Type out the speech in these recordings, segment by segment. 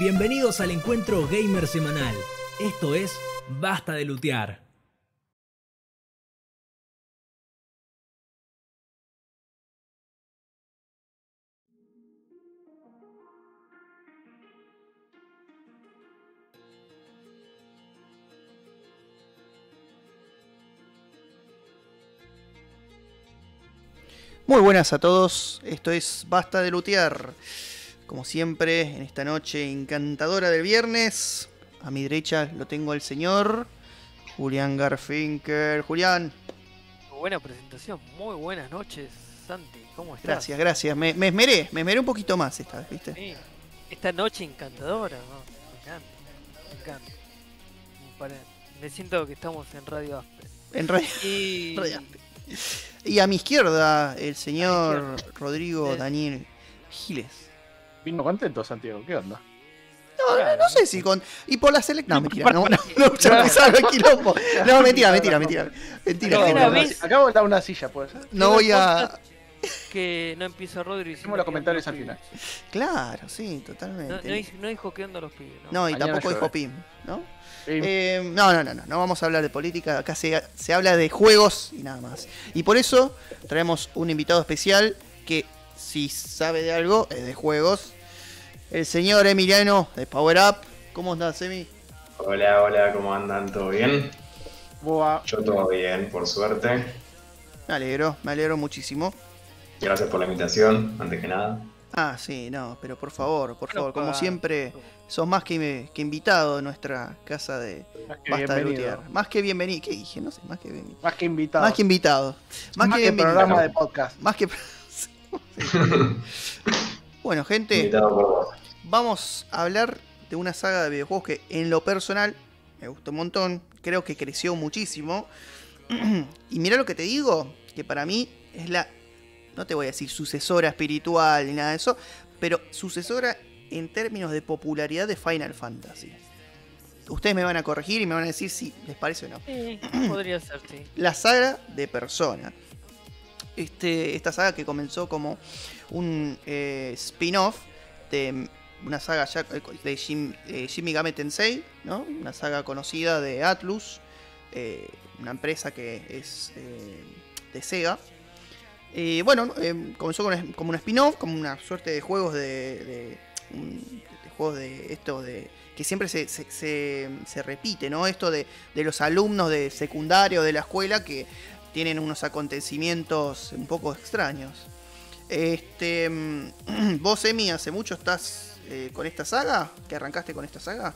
Bienvenidos al encuentro gamer semanal. Esto es Basta de Lutear. Muy buenas a todos, esto es Basta de Lutear. Como siempre, en esta noche encantadora del viernes, a mi derecha lo tengo al señor Julián Garfinker. Julián, buena presentación, muy buenas noches, Santi. ¿Cómo estás? gracias, gracias. Me, me esmeré, me esmeré un poquito más esta vez, ¿viste? Sí, esta noche encantadora, ¿no? Me encanta, me encanta. Me siento que estamos en Radio Aspe. En Y... Radio Aspe. Y a mi izquierda, el señor Rodrigo Sí. Daniel Giles. Vino contento, Santiago, ¿qué onda? No, no, Claro. no sé si con. Y por la selección. No, mentira, no, no, no, ya empezaron el quilombo. No, mentira, mentira, mentira. Mentira, Acabo vez- Acabo de dar una silla, pues. No voy a. Que no empieza Rodri. Hicimos los comentarios al final. Claro, sí, totalmente. no, dijo- no dijo que onda los pibes, ¿no? No, y tampoco dijo. Pim, ¿no? Eh, no, no, no, no, no vamos a hablar de política, acá se, se habla de juegos y nada más. Y por eso traemos un invitado especial que si sabe de algo es de juegos. El señor Emiliano de Power Up. ¿Cómo estás, Emi? Hola, hola, ¿cómo andan? ¿Todo bien? Boa. Yo todo bien, por suerte. Me alegro, me alegro muchísimo. Gracias por la invitación, antes que nada. Ah, sí, no, pero por favor, por favor, como siempre, sos más que, que invitado en nuestra casa de Basta de bienvenido. Lutear. Más que bienvenido, ¿qué dije? No sé, más que bienvenido. Más que invitado. Más que invitado. Más, Más que, que bienvenido. programa de podcast. Más que. bueno, gente, vamos a hablar de una saga de videojuegos que en lo personal me gustó un montón. Creo que creció muchísimo. y mira lo que te digo, que para mí es la. No te voy a decir sucesora espiritual ni nada de eso, pero sucesora en términos de popularidad de Final Fantasy. Ustedes me van a corregir y me van a decir si les parece o no Sí, podría ser, sí. la saga de Persona. Este, esta saga que comenzó como un eh, spin-off de una saga ya- de Shin, eh, Shin Megami Tensei, ¿no? una saga conocida de Atlus, eh, una empresa que es eh, de Sega. Bueno, eh, comenzó como un spin-off, como una suerte de juegos de, de, juegos de esto de que siempre se, repite, ¿no? Esto de los alumnos de secundario de la escuela que tienen unos acontecimientos un poco extraños. Este, mm, vos, Emi, hace mucho estás eh, con esta saga, que arrancaste con esta saga.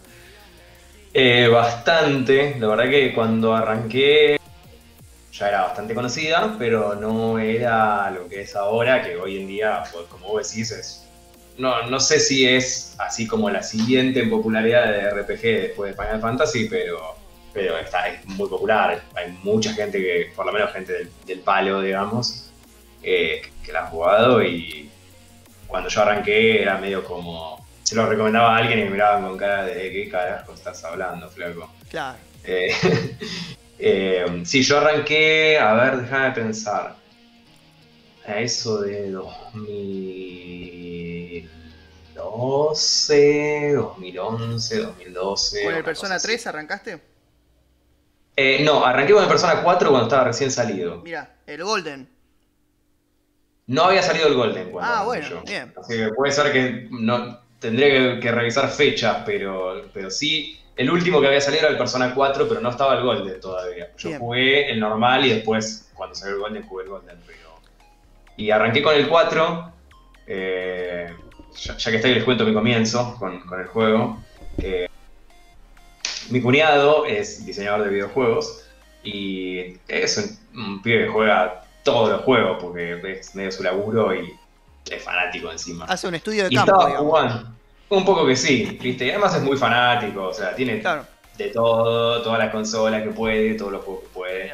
Eh, bastante, la verdad que cuando arranqué ya era bastante conocida, pero no era lo que es ahora, que hoy en día, pues, como vos decís, es... No, no sé si es así como la siguiente en popularidad de RPG después de Final Fantasy, pero, pero está, es muy popular. Hay mucha gente que, por lo menos gente del, del palo, digamos, eh, que la ha jugado y cuando yo arranqué era medio como... Se lo recomendaba a alguien y me miraban con cara de ¿qué carajo estás hablando, flaco? Claro. Eh, eh, sí, yo arranqué, a ver, déjame pensar. A eso de 2012, 2011, 2012. ¿Con el Persona cosa 3 así. arrancaste? Eh, no, arranqué con el Persona 4 cuando estaba recién salido. Mira, el Golden. No había salido el Golden cuando Ah, bueno, yo. bien. Así que puede ser que no tendría que, que revisar fechas, pero, pero sí, el último que había salido era el Persona 4, pero no estaba el Golden todavía. Yo Bien. jugué el normal y después, cuando salió el Golden, jugué el Golden. Pero... Y arranqué con el 4, eh, ya, ya que está ahí les cuento mi comienzo con, con el juego. Eh, mi cuñado es diseñador de videojuegos y es un, un pibe que juega todos los juegos porque es medio su laburo y es fanático encima. Hace un estudio de Y campo, estaba jugando. Un poco que sí, ¿viste? Y además es muy fanático, o sea, tiene Claro. de todo, todas las consolas que puede, todos los juegos que puede.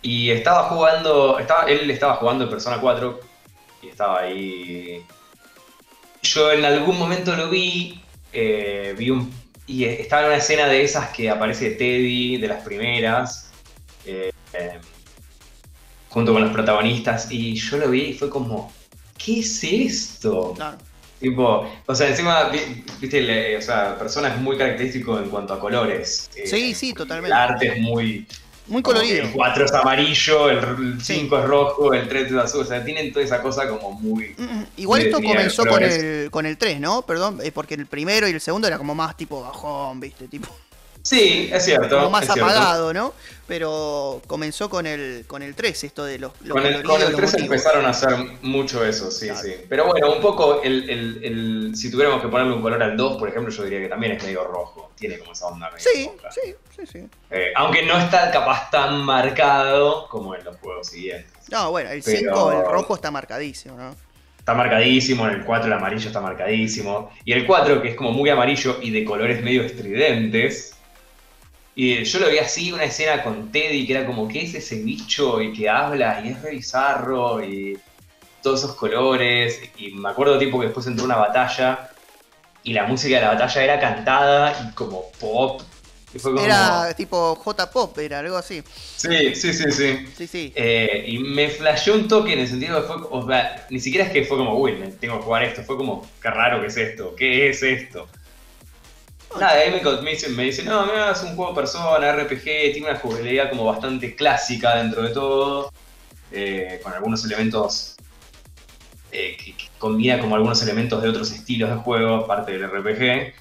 Y estaba jugando, estaba, él estaba jugando en Persona 4 y estaba ahí. Yo en algún momento lo vi, eh, vi un. Y estaba en una escena de esas que aparece Teddy, de las primeras, eh, eh, junto con los protagonistas, y yo lo vi y fue como, ¿qué es esto? Claro. Tipo, o sea, encima, vi- viste, le- o sea, persona es muy característico en cuanto a colores. Eh, Sí, sí, totalmente. El arte es muy. Muy colorido. El 4 es amarillo, el Sí. 5 es rojo, el 3 es azul. O sea, tienen toda esa cosa como muy. Mm, mm. Igual esto comenzó con el, con el 3, ¿no? Perdón, eh, porque el primero y el segundo era como más tipo bajón, ¿viste? Tipo, Sí, es cierto. como más es apagado, ¿no? Pero comenzó con el, con el 3, esto de los, los Con el, con el los 3 motivos. empezaron a hacer mucho eso, sí, Claro. sí. Pero bueno, un poco, el, el- el- si tuviéramos que ponerle un color al 2, por ejemplo, yo diría que también es medio rojo. Tiene como esa onda medio Sí, roja. sí, sí, sí. Eh, aunque no está capaz tan marcado como en los juegos siguientes. No, bueno, el Pero- 5, el rojo está marcadísimo, ¿no? Está marcadísimo, en el 4 el amarillo está marcadísimo. Y el 4, que es como muy amarillo y de colores medio estridentes. Y yo lo vi así, una escena con Teddy, que era como, ¿qué es ese bicho? Y que habla, y es re bizarro, y todos esos colores. Y me acuerdo tipo que después entró una batalla, y la música de la batalla era cantada y como pop. Y fue como... Era tipo J-Pop, era algo así. Sí, sí, sí, sí. Sí, sí. Eh, y me flasheó un toque en el sentido de fue, o sea, ni siquiera es que fue como, uy, tengo que jugar esto, fue como, qué raro que es esto, ¿qué es esto? Nada, ahí me, me dicen, no, mira, es un juego persona, RPG, tiene una jugabilidad como bastante clásica dentro de todo, eh, con algunos elementos, eh, que, que combina como algunos elementos de otros estilos de juego, aparte del RPG.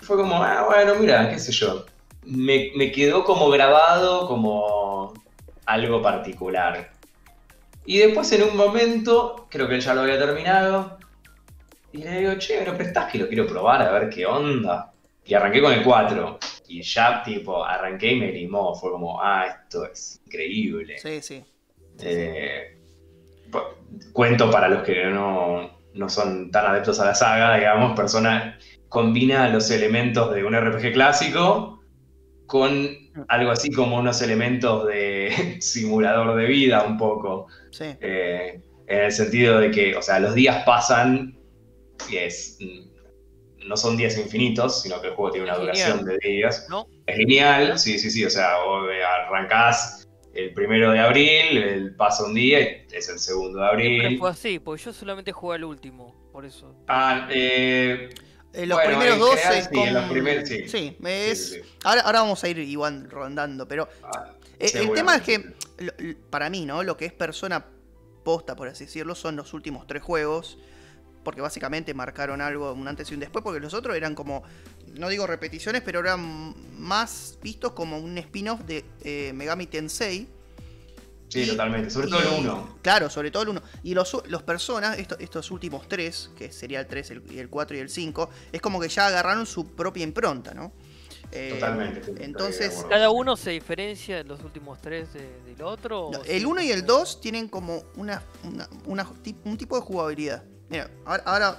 Fue como, ah, bueno, mira, qué sé yo. Me, me quedó como grabado como algo particular. Y después en un momento, creo que él ya lo había terminado, y le digo, che, ¿me lo prestás que lo quiero probar a ver qué onda? Y arranqué con el 4. Y ya, tipo, arranqué y me limó. Fue como, ah, esto es increíble. Sí, sí. Eh, pu- cuento para los que no, no son tan adeptos a la saga, digamos, persona combina los elementos de un RPG clásico con algo así como unos elementos de simulador de vida un poco. Sí. Eh, en el sentido de que, o sea, los días pasan y es, mm, no son días infinitos, sino que el juego tiene una Es duración de días. ¿No? Es lineal, sí, sí, sí, o sea, vos arrancás el primero de abril, el pasa un día y es el segundo de abril. fue así, porque yo solamente jugué al último, por eso. Ah, eh, Eh, los Bueno, primeros dos general sí, con... en los primeros sí. Sí, sí, es... sí, sí. Ahora, ahora vamos a ir igual rondando, pero Ah, eh, el tema es que, para mí, ¿no? Lo que es persona posta, por así decirlo, son los últimos tres juegos. Porque básicamente marcaron algo, un antes y un después, porque los otros eran como, no digo repeticiones, pero eran más vistos como un spin-off de eh, Megami Tensei. Sí, y- totalmente, sobre todo el 1. Claro, sobre todo el 1. Y los, los personas, esto- estos últimos tres, que sería el 3, el, y el 4 y el 5, es como que ya agarraron su propia impronta, ¿no? Eh, Totalmente. de entonces. ¿Cada uno se diferencia en los últimos tres de- del otro? No, el 1 y el 2 tienen como una, una- una ti- un tipo de jugabilidad. Mira, ahora, ahora-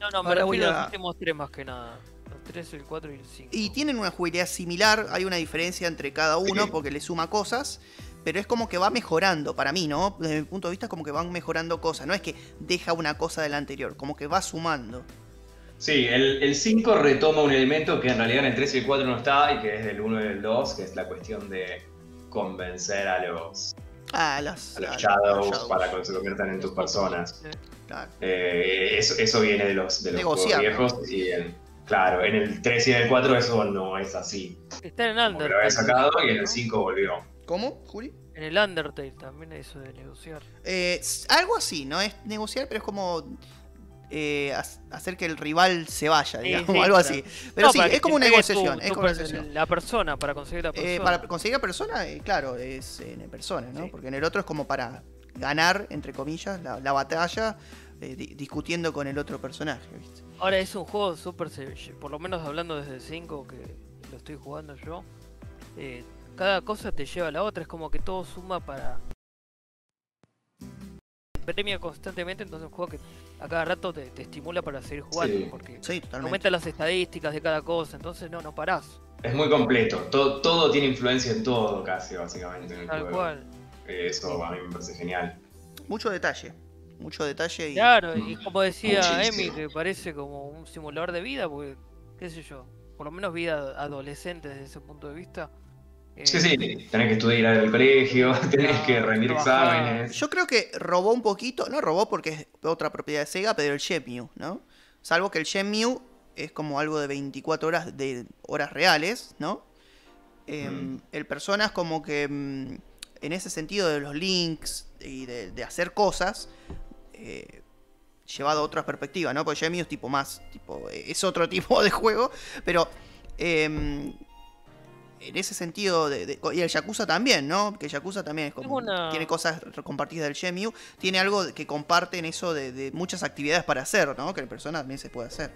No, no, me ahora refiero a los últimos tres más que nada. Los tres, el cuatro y el cinco. y tienen una jugabilidad similar, hay una diferencia entre cada uno porque le suma cosas, pero es como que va mejorando, para mí, ¿no? Desde mi punto de vista es como que van mejorando cosas, no es que deja una cosa de la anterior, como que va sumando. Sí, el, el 5 retoma un elemento que en realidad en el 3 y el 4 no está y que es del 1 y del 2, que es la cuestión de convencer a los, Ah, a los a- shadows, shadows, para que se conviertan en tus personas. Claro. Eh, eso, eso viene de los, de los juegos viejos y en- claro, en el 3 y en el 4 eso no es así. Está en que Undertale. lo había sacado y en el ¿no? 5 volvió. ¿Cómo, Juli? En el Undertale también eso de negociar. Eh, algo así, no es negociar, pero es como eh, ha- hacer que el rival se vaya, digamos, sí, algo claro. así. Pero No, sí, es como una negociación. tu- es tu como una per- negociación. La persona, para conseguir la persona. Eh, para conseguir a persona, eh, claro, es en persona, ¿no? Sí. Porque en el otro es como para ganar, entre comillas, la, la batalla eh, di- discutiendo con el otro personaje, ¿viste? Ahora es un juego súper, por lo menos hablando desde el 5 que lo estoy jugando yo, eh, cada cosa te lleva a la otra, es como que todo suma para... Premia constantemente, entonces es un juego que a cada rato te, te estimula para seguir jugando, Sí. porque Sí, aumenta las estadísticas de cada cosa, entonces no, no parás, Es muy completo, todo, todo tiene influencia en todo casi, básicamente, en el tal juego. cual. Eso a mí me parece genial. Mucho detalle. Mucho detalle y. Claro, y como decía Muchísimo. Emi, que parece como un simulador de vida, porque, qué sé yo, por lo menos vida adolescente desde ese punto de vista. eh, Sí, sí, tenés que estudiar al colegio, tenés que rendir trabajar. exámenes. Yo creo que robó un poquito, no robó porque es otra propiedad de Sega, pero el Shenmue, ¿no? Salvo que el Shenmue es como algo de 24 horas de horas reales, ¿no? Em, Mm. El Persona es como que mm, en ese sentido de los links y de, de hacer cosas, eh, llevado a otra perspectiva, ¿no? Porque Shenmue es tipo más, tipo, eh, es otro tipo de juego, pero em, en ese sentido, de, de- y el Yakuza también, ¿no? Que Yakuza también es como, una- tiene cosas compartidas del Shenmue, tiene algo que comparte en eso de, de muchas actividades para hacer, ¿no? Que el Persona también se puede hacer.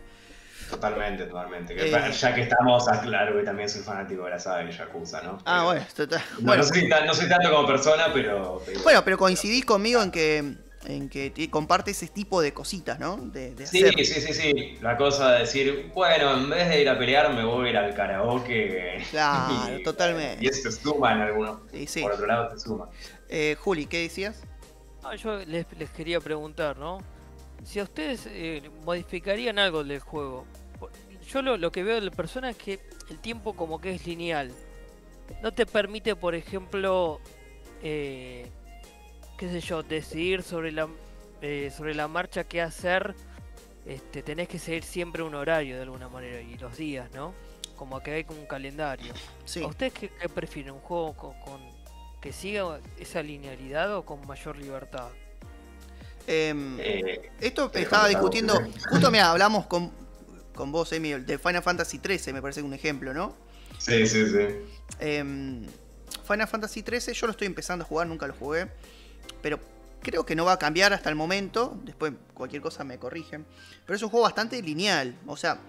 Totalmente, totalmente. Que Eh. Ya que estamos, aclaro que también soy fanático de la saga de Yakuza, ¿no? Ah, Pero- bueno, total- No, bueno. no, soy tan- no soy tanto como persona, pero. pero- Bueno, pero coincidís conmigo en que en que comparte ese tipo de cositas, ¿no? De, de Sí, hacer. sí, sí, sí. La cosa de decir, bueno, en vez de ir a pelear, me voy a ir al karaoke. Claro, Y- totalmente. Y eso se suma en algunos. Sí, sí. Por otro lado, se suma. Eh, Juli, ¿qué decías? Ah, yo les, les quería preguntar, ¿no? Si a ustedes eh, modificarían algo del juego. Yo lo, lo que veo de la persona es que el tiempo como que es lineal. No te permite, por ejemplo, eh, qué sé yo, decidir sobre la, eh, sobre la marcha qué hacer. Este, tenés que seguir siempre un horario de alguna manera y los días, ¿no? Como que hay un calendario. Sí. ¿A ustedes qué, qué prefieren? ¿Un juego con, con- que siga esa linealidad o con mayor libertad? Em, Eh, esto te estaba discutiendo. Justo, mira, hablamos con, con vos, Emi, de Final Fantasy XIII, me parece un ejemplo, ¿no? sí, sí, sí. Em, Final Fantasy XIII, yo lo estoy empezando a jugar, nunca lo jugué. Pero creo que no va a cambiar hasta el momento. Después, cualquier cosa me corrigen. Pero es un juego bastante lineal. O sea,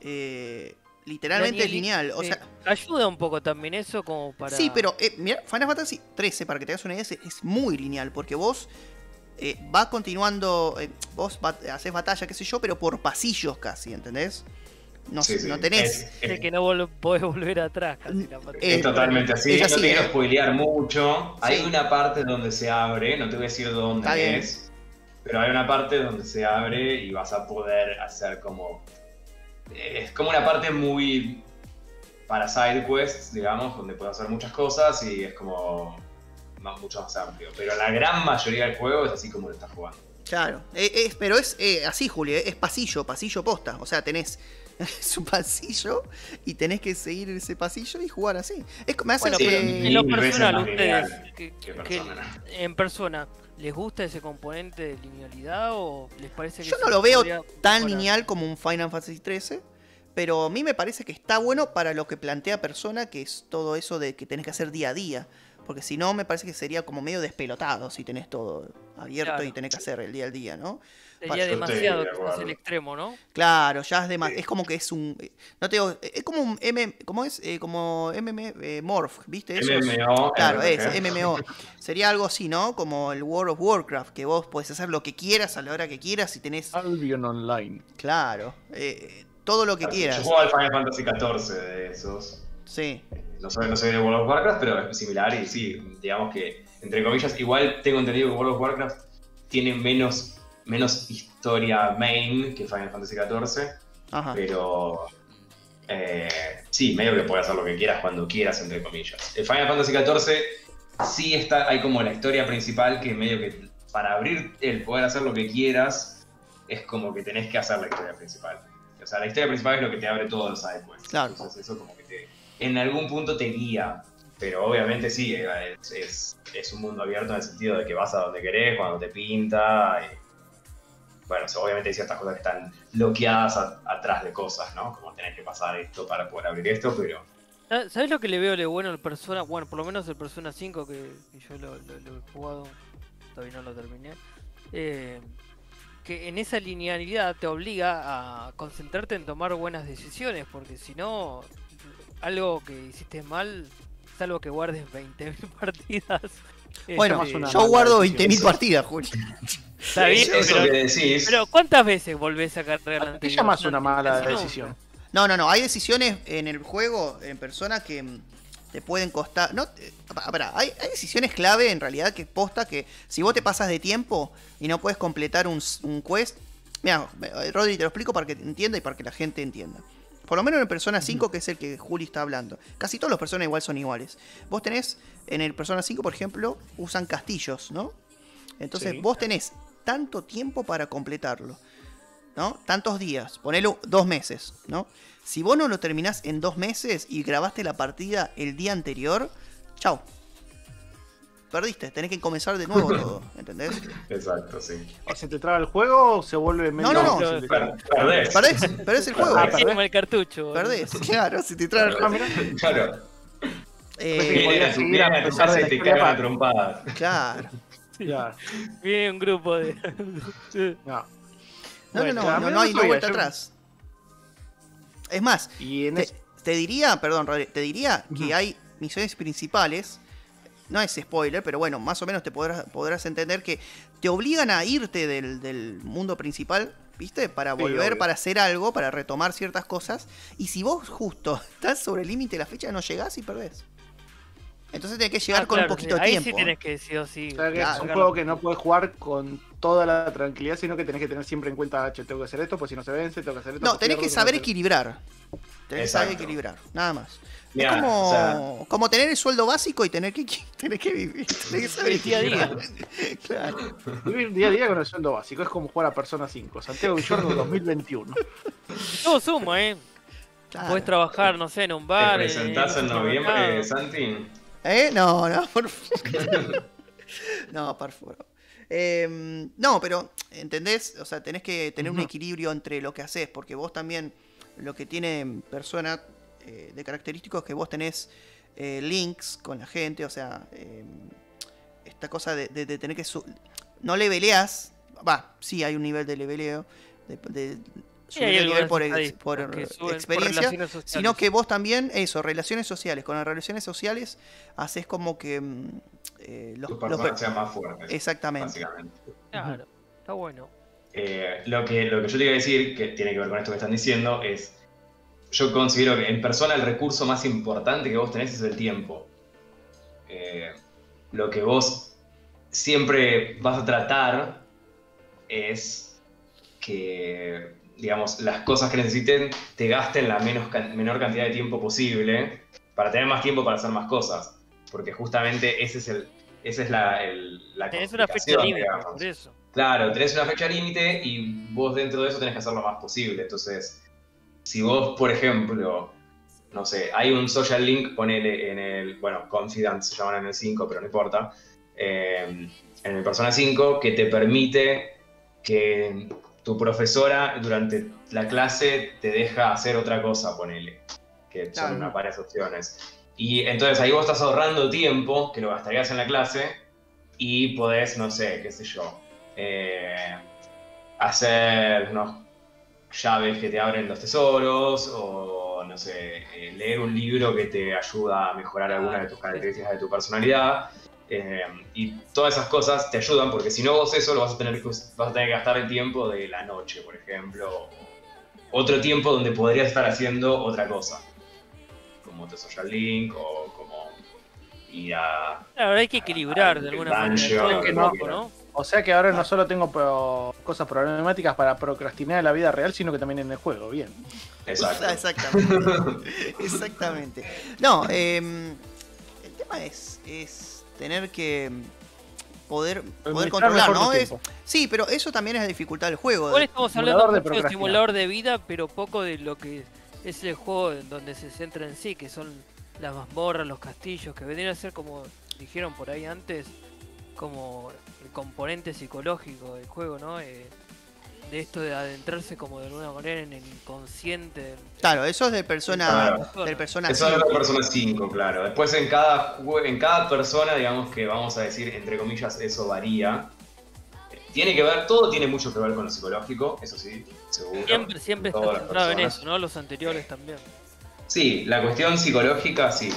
eh, literalmente Daniel, lineal. O eh, sea, ayuda un poco también eso como para... Sí, pero eh, mira, Final Fantasy 13, para que te hagas una idea, es, es muy lineal, porque vos eh, va continuando, eh, vos haces batalla, qué sé yo, pero por pasillos casi, ¿entendés? No, Sí, no tenés... Es, que no vol- podés volver atrás casi la Eh, es totalmente así. es así, no te quiero ¿eh? spoilear mucho. Hay una parte donde se abre, no te voy a decir dónde Está bien. es. Pero hay una parte donde se abre y vas a poder hacer como. Es como una parte muy. para side quests, digamos, donde puedes hacer muchas cosas y es como. más- mucho más amplio. Pero la gran mayoría del juego es así como lo estás jugando. Claro, eh, pero es eh, así, Juli, eh, es pasillo, pasillo posta. O sea, tenés su pasillo y tenés que seguir ese pasillo y jugar así. Es, me hace Bueno, eh, en lo personal, más ustedes, que, que que- en persona, ¿les gusta ese componente de linealidad o les parece que Yo no lo veo tan mejorar? lineal como un Final Fantasy XIII, pero a mí me parece que está bueno para lo que plantea persona, que es todo eso de que tenés que hacer día a día. Porque si no, me parece que sería como medio despelotado si tenés todo abierto Claro. y tenés que hacer el día al día, ¿no? Sería demasiado de quizás acuerdo. el extremo, ¿no? Claro, ya es de más. Sí. Es como que es un. eh, No te digo, Es como un M. ¿Cómo es? Eh, como MM eh, Morph, ¿viste? Esos- MMO. Claro, es MMO. Sería algo así, ¿no? Como el World of Warcraft, que vos podés hacer lo que quieras a la hora que quieras y tenés. Albion Online. Claro, eh, todo lo que quieras. Yo juego al Final Fantasy XIV de esos. Sí. No soy, no soy de World of Warcraft, pero es similar y sí, digamos que, entre comillas, igual tengo entendido que World of Warcraft tiene menos, menos historia main que Final Fantasy XIV, Ajá. pero eh, sí, medio que puedes hacer lo que quieras cuando quieras, entre comillas. El Final Fantasy XIV sí está, hay como la historia principal que medio que para abrir el poder hacer lo que quieras, es como que tenés que hacer la historia principal. O sea, la historia principal es lo que te abre todo el side quest. Claro. Entonces eso como que te, en algún punto te guía. Pero obviamente sí, eh, es, es- es un mundo abierto en el sentido de que vas a donde querés, cuando te pinta. y- bueno, obviamente hay ciertas cosas que están bloqueadas atrás de cosas, ¿no? Como tenés que pasar esto para poder abrir esto, pero ¿Sa- ¿Sabes lo que le veo de bueno al Persona? Bueno, por lo menos el Persona 5 que, yo lo he jugado, todavía no lo terminé. eh, que en esa linealidad te obliga a concentrarte en tomar buenas decisiones, porque si no, algo que hiciste mal, salvo que guardes 20.000 partidas. Bueno, este, una yo guardo decisión. 20.000 partidas, Juli. está bien, eso, pero, que decís. pero ¿cuántas veces volvés a cargar la ¿Qué llamas una mala decisión? No, no, no. Hay decisiones en el juego, en persona, que mm, te pueden costar. No, eh, pa- pará, hay, hay decisiones clave en realidad que posta que si vos te pasas de tiempo y no puedes completar un, quest. Mira, Rodri, te lo explico para que entienda y para que la gente entienda. Por lo menos en el Persona 5, que es el que Juli está hablando. Casi todos los Persona igual son iguales. Vos tenés, en el Persona 5, por ejemplo, usan castillos, ¿no? Entonces Sí. vos tenés tanto tiempo para completarlo. ¿no? Tantos días, ponelo dos meses, ¿no? Si vos no lo terminás en dos meses y grabaste la partida el día anterior, chau. Perdiste, tenés que comenzar de nuevo todo, ¿entendés? Exacto, sí. O se te traba el juego o se vuelve medio no, no. Per- Perdés. Perdés, perdés el juego. Ah, Es como el cartucho. Perdés, claro, si te trae el Ah, juego. mirá. Claro. Eh, que podía Vienen a tu, seguir a pesar de te cagan trompadas. claro. Viene un grupo de. no. No, Bueno, no, no, no, no no hay no vuelta yo- atrás. Es más, Y en te, diría, perdón, te diría que hay misiones principales. No es spoiler, pero bueno, más o menos te podrás, podrás entender que te obligan a irte del, del mundo principal, ¿viste? Para Sí, volver, obvio. para hacer algo, para retomar ciertas cosas. Y si vos justo estás sobre el límite de la fecha, no llegás y perdés. Entonces tenés que llegar Ah, con claro, un poquito sí, de ahí tiempo. sí tenés que sí o sí. o sea, que claro, es un juego que no puedes jugar con toda la tranquilidad, sino que tenés que tener siempre en cuenta, che, tengo que hacer esto, pues si no se vence, tengo que hacer esto. No, pues tenés que saber equilibrar. Tenés que saber equilibrar, nada más. Mirá, es como, o sea- como tener el sueldo básico y tener que, tener que vivir. Tenés que saber día a día. claro. Vivir día a día con el sueldo básico es como jugar a Persona 5. Santiago Villorno 2021. Todo suma, ¿eh? claro. Podés trabajar, no sé, en un ¿Te bar. presentás un en noviembre, supermercado. Santi? ¿Eh? No, no, por favor. no, por favor. Eh, no, pero, ¿entendés? O sea, tenés que tener un equilibrio entre lo que haces, porque vos también, lo que tiene persona eh, de característico es que vos tenés eh, links con la gente, o sea, eh, esta cosa de, de- de tener que... su- no leveleás, va, sí hay un nivel de leveleo, de, subir el nivel por, ex- experiencia, sino que vos también, eso, relaciones sociales. Con las relaciones sociales haces como que mm, eh, los, los sean más fuertes. Exactamente. Claro, está bueno. Eh, lo, que, lo que yo te iba a decir, que tiene que ver con esto que están diciendo, es. Yo considero que en persona el recurso más importante que vos tenés es el tiempo. Eh, lo que vos siempre vas a tratar es que, digamos, las cosas que necesiten te gasten la menos, menor cantidad de tiempo posible para tener más tiempo para hacer más cosas. Porque justamente ese es el, esa es la, el- la Tenés una fecha límite, por eso. Claro, tenés una fecha límite y vos dentro de eso tenés que hacer lo más posible. Entonces, si vos, por ejemplo, no sé, hay un social link, ponele en el, bueno, Confidence se llaman en el 5, pero no importa, eh, en el Persona 5, que te permite que tu profesora durante la clase te deja hacer otra cosa, ponele, que son Claro. una varias opciones. Y entonces ahí vos estás ahorrando tiempo que lo gastarías en la clase y podés, no sé, qué sé yo, eh, hacer unos llaves que te abren los tesoros o, no sé, eh, leer un libro que te ayuda a mejorar alguna de tus características de tu personalidad. eh, y todas esas cosas te ayudan porque si no vos eso lo vas a tener que, vas a tener que gastar el tiempo de la noche, por ejemplo. Otro tiempo donde podrías estar haciendo otra cosa. Como tu social link o como ir a... Claro, hay que equilibrar de alguna manera. Dungeon, todo que un no- poco, ¿no? O sea que ahora no solo tengo pro- cosas problemáticas para procrastinar en la vida real, sino que también en el juego. Bien. Exacto. Exactamente. Exactamente. No, em, el tema es, es tener que poder, poder controlar, ¿no? Es, sí, pero eso también es la dificultad del juego. De- estamos hablando de mucho de simulador de vida, pero poco de lo que es el juego en donde se centra en sí, que son las mazmorras, los castillos, que vendrían a ser como dijeron por ahí antes, como componente psicológico del juego, ¿no? Eh, de esto de adentrarse como de alguna manera en el inconsciente del- Claro, eso es de persona, Claro. del persona Eso es la 5. persona 5, claro. Después en cada, en cada persona, digamos que vamos a decir, entre comillas, eso varía. Tiene que ver, todo tiene mucho que ver con lo psicológico, eso sí, seguro. Siempre, siempre está centrado en eso, ¿no? Los anteriores también. Sí, la cuestión psicológica sí,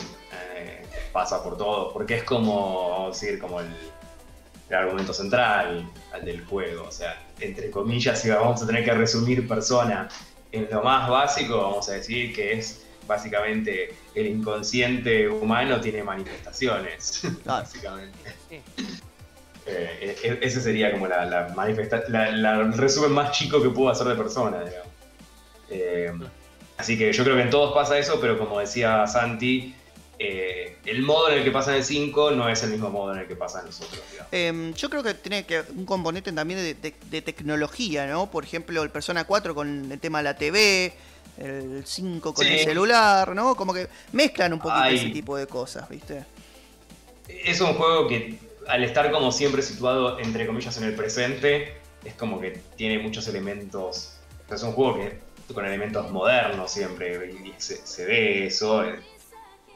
eh, pasa por todo, porque es como, vamos a decir, como el, el argumento central al del juego. O sea, entre comillas, si vamos a tener que resumir persona en lo más básico, vamos a decir que es básicamente el inconsciente humano tiene manifestaciones, Claro. básicamente. Sí. Eh, e- e- ese sería como la, la, manifesta- la- resumen más chico que puedo hacer de persona, digamos. Eh, así que yo creo que en todos pasa eso, pero como decía Santi, eh, el modo en el que pasa en el 5 no es el mismo modo en el que pasa en los otros. Em, yo creo que tiene que un componente también de, de- de tecnología, ¿no? Por ejemplo, el Persona 4 con el tema de la TV, el 5 con Sí. el celular, ¿no? Como que mezclan un poquito Ay. ese tipo de cosas, ¿viste? Es un juego que al estar como siempre situado entre comillas en el presente, es como que tiene muchos elementos. o sea, es un juego que con elementos modernos siempre, y se, se ve eso. eh,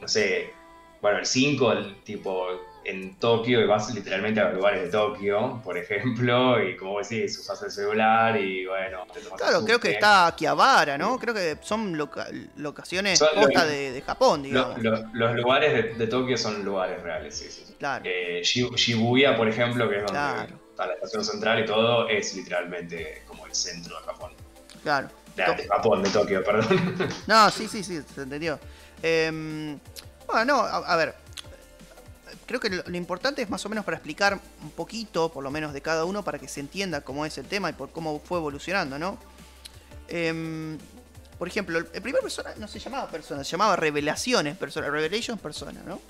No sé, bueno, el 5, el tipo en Tokio, y vas literalmente a los lugares de Tokio, por ejemplo, y como decís, usas el celular y bueno, te tomas el Claro, creo que está Akihabara, ¿no? Creo que son loca- locaciones Son lo- de, de Japón, digamos. lo- los lugares de, de Tokio son lugares reales, sí, sí. Claro. Eh, Shi- Shibuya, por ejemplo, que es donde Claro. está la estación central y todo, es literalmente como el centro de Japón. Claro. De, de Japón, de Tokio, perdón. No, sí, sí, sí, se entendió. Em, bueno, no, a, ver. Creo que lo, lo importante es más o menos para explicar un poquito, por lo menos de cada uno, para que se entienda cómo es el tema y por cómo fue evolucionando, ¿no? Em, por ejemplo, el, el primer persona no se llamaba persona, se llamaba Revelaciones persona, Revelations persona, ¿no?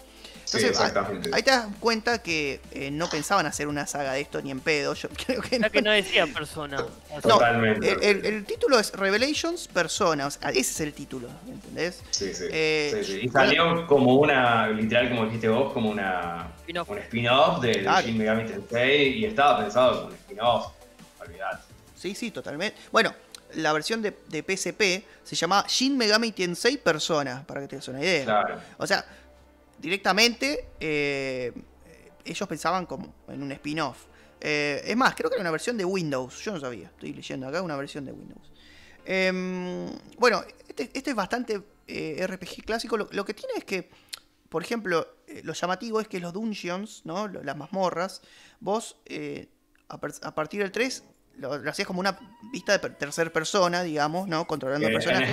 Sí, Entonces, ah, exactamente. Ahí te das cuenta que eh, no pensaban hacer una saga de esto ni en pedo. Yo creo que Ya que no decía persona. Sea, no, Totalmente. el, el- el título es Revelations Persona, o sea, ese es el título, ¿entendés? Sí, sí. eh, sí, sí. Y salió como una, literal, como dijiste vos, como una, Spin-off. un spin-off de. Shin Megami Tensei y estaba pensado como un spin-off. Olvidate. Sí, sí, totalmente. Bueno, la versión de, de PSP se llama Shin Megami Tensei Persona, para que te des una idea. Claro. O sea, directamente eh, ellos pensaban como en un spin-off. Eh, es más, creo que era una versión de Windows. Yo no sabía. Estoy leyendo acá una versión de Windows. Em, bueno, este, este es bastante eh, RPG clásico. Lo, lo que tiene es que, por ejemplo, lo llamativo es que los dungeons, ¿no? Las mazmorras, vos a, partir del 3 lo, lo hacías como una vista de per- tercera persona, digamos, ¿no? Controlando personajes.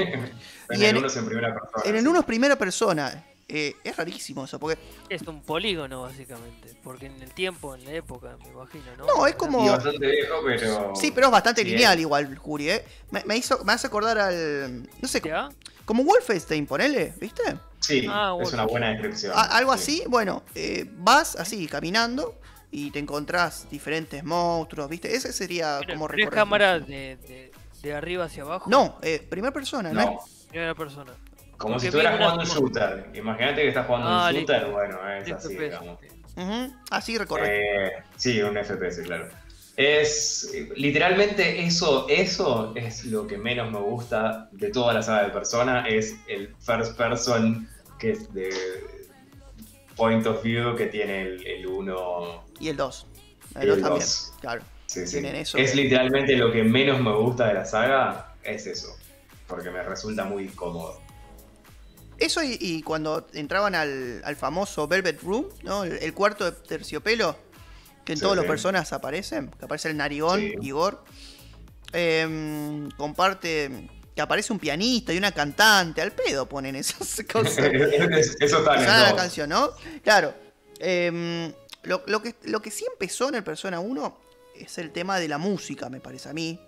en el en- uno es en primera persona. En el sí. 1 es primera persona. Eh, es rarísimo eso, porque Es un polígono, básicamente. Porque en el tiempo, en la época, me imagino, ¿no? No, es como- Y bastante viejo, pero. Sí, pero es bastante Sí, lineal igual, Juri, ¿eh? Me, me hizo, me hace acordar al. No sé, ¿Ya? como Wolfenstein, ponele, ¿viste? Sí, Ah, es una buena descripción. A- algo sí. así, bueno, eh, vas así, caminando y te encontrás diferentes monstruos, ¿viste? Ese sería Pero- como recorrer- cámara de, de, de arriba hacia abajo. No, eh, primera persona, ¿no? No, Primera persona. Como si estuvieras jugando un shooter. Imagínate que estás jugando Ah, un listo. shooter, bueno, es Listo, así, pues. digamos. Ujú, Así recorrer. Eh, sí, un FPS, claro. Es literalmente eso, eso es lo que menos me gusta de toda la saga de Persona, es el first person que es de point of view que tiene el, el 1. Y el 2. y El 2 el también, dos. claro. Sí, sí. Tienen eso Es literalmente lo que menos me gusta de la saga, es eso, porque me resulta muy cómodo. Eso y, y cuando entraban al, al famoso Velvet Room, ¿no? El, el cuarto de terciopelo, que en Sí, todas las personas aparecen, que aparece el narigón, Sí. Igor. Em, comparte que aparece un pianista y una cantante, al pedo ponen esas cosas. eso el Suena la canción, ¿no? Claro. Em, lo, lo que, lo que sí empezó en el Persona 1 es el tema de la música, me parece a mí.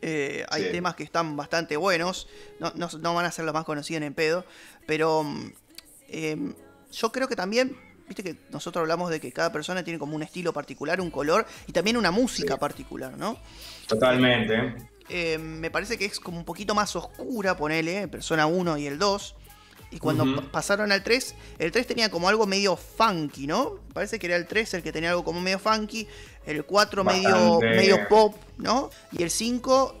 Eh, hay Sí. temas que están bastante buenos. No, no- no van a ser los más conocidos en pedo. Pero em, yo creo que también. Viste que nosotros hablamos de que cada persona tiene como un estilo particular, un color y también una música Sí. particular, ¿no? Totalmente. Eh, me parece que es como un poquito más oscura, ponele, Persona 1 y el 2. Y cuando pasaron al 3, el 3 tenía como algo medio funky, ¿no? Parece que era el 3 el que tenía algo como medio funky, el 4 medio, medio pop, ¿no? Y el 5,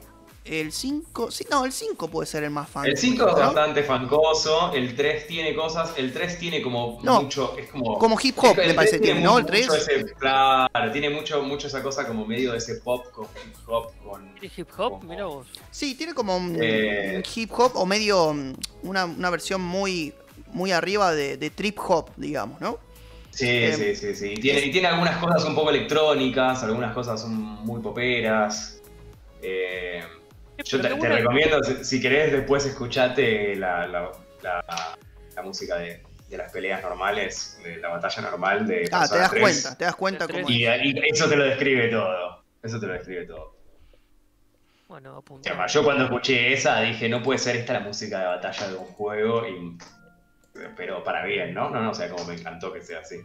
el 5, sí, no, el 5 puede ser el más funky. El 5 es ¿no? bastante fancoso, el 3 tiene cosas, el 3 tiene como No, mucho, es como... Como hip hop, el me parece tiene, ¿no? El mucho 3. ese- claro, tiene mucho, mucho esa cosa como medio de ese pop con hip hop, con... ¿Tiene hip hop? Como- Mira vos. Sí, tiene como un, Eh. un hip hop o medio mm, una, una versión muy, muy arriba de, de trip hop, digamos, ¿no? Sí, Eh, sí, sí, sí. Y tiene, tiene algunas cosas un poco electrónicas, algunas cosas son muy poperas. Eh, yo te, recomiendo, si, si querés, después escuchate la, la, la- la música de, de las peleas normales, de la batalla normal de Ah, te das 3. cuenta, te das cuenta cómo. Y, y eso te lo describe todo. Eso te lo describe todo. Bueno, O apunta. sea, yo cuando escuché esa dije, no puede ser esta la música de batalla de un juego y pero para bien, ¿no? No, no, o sea, como me encantó que sea así.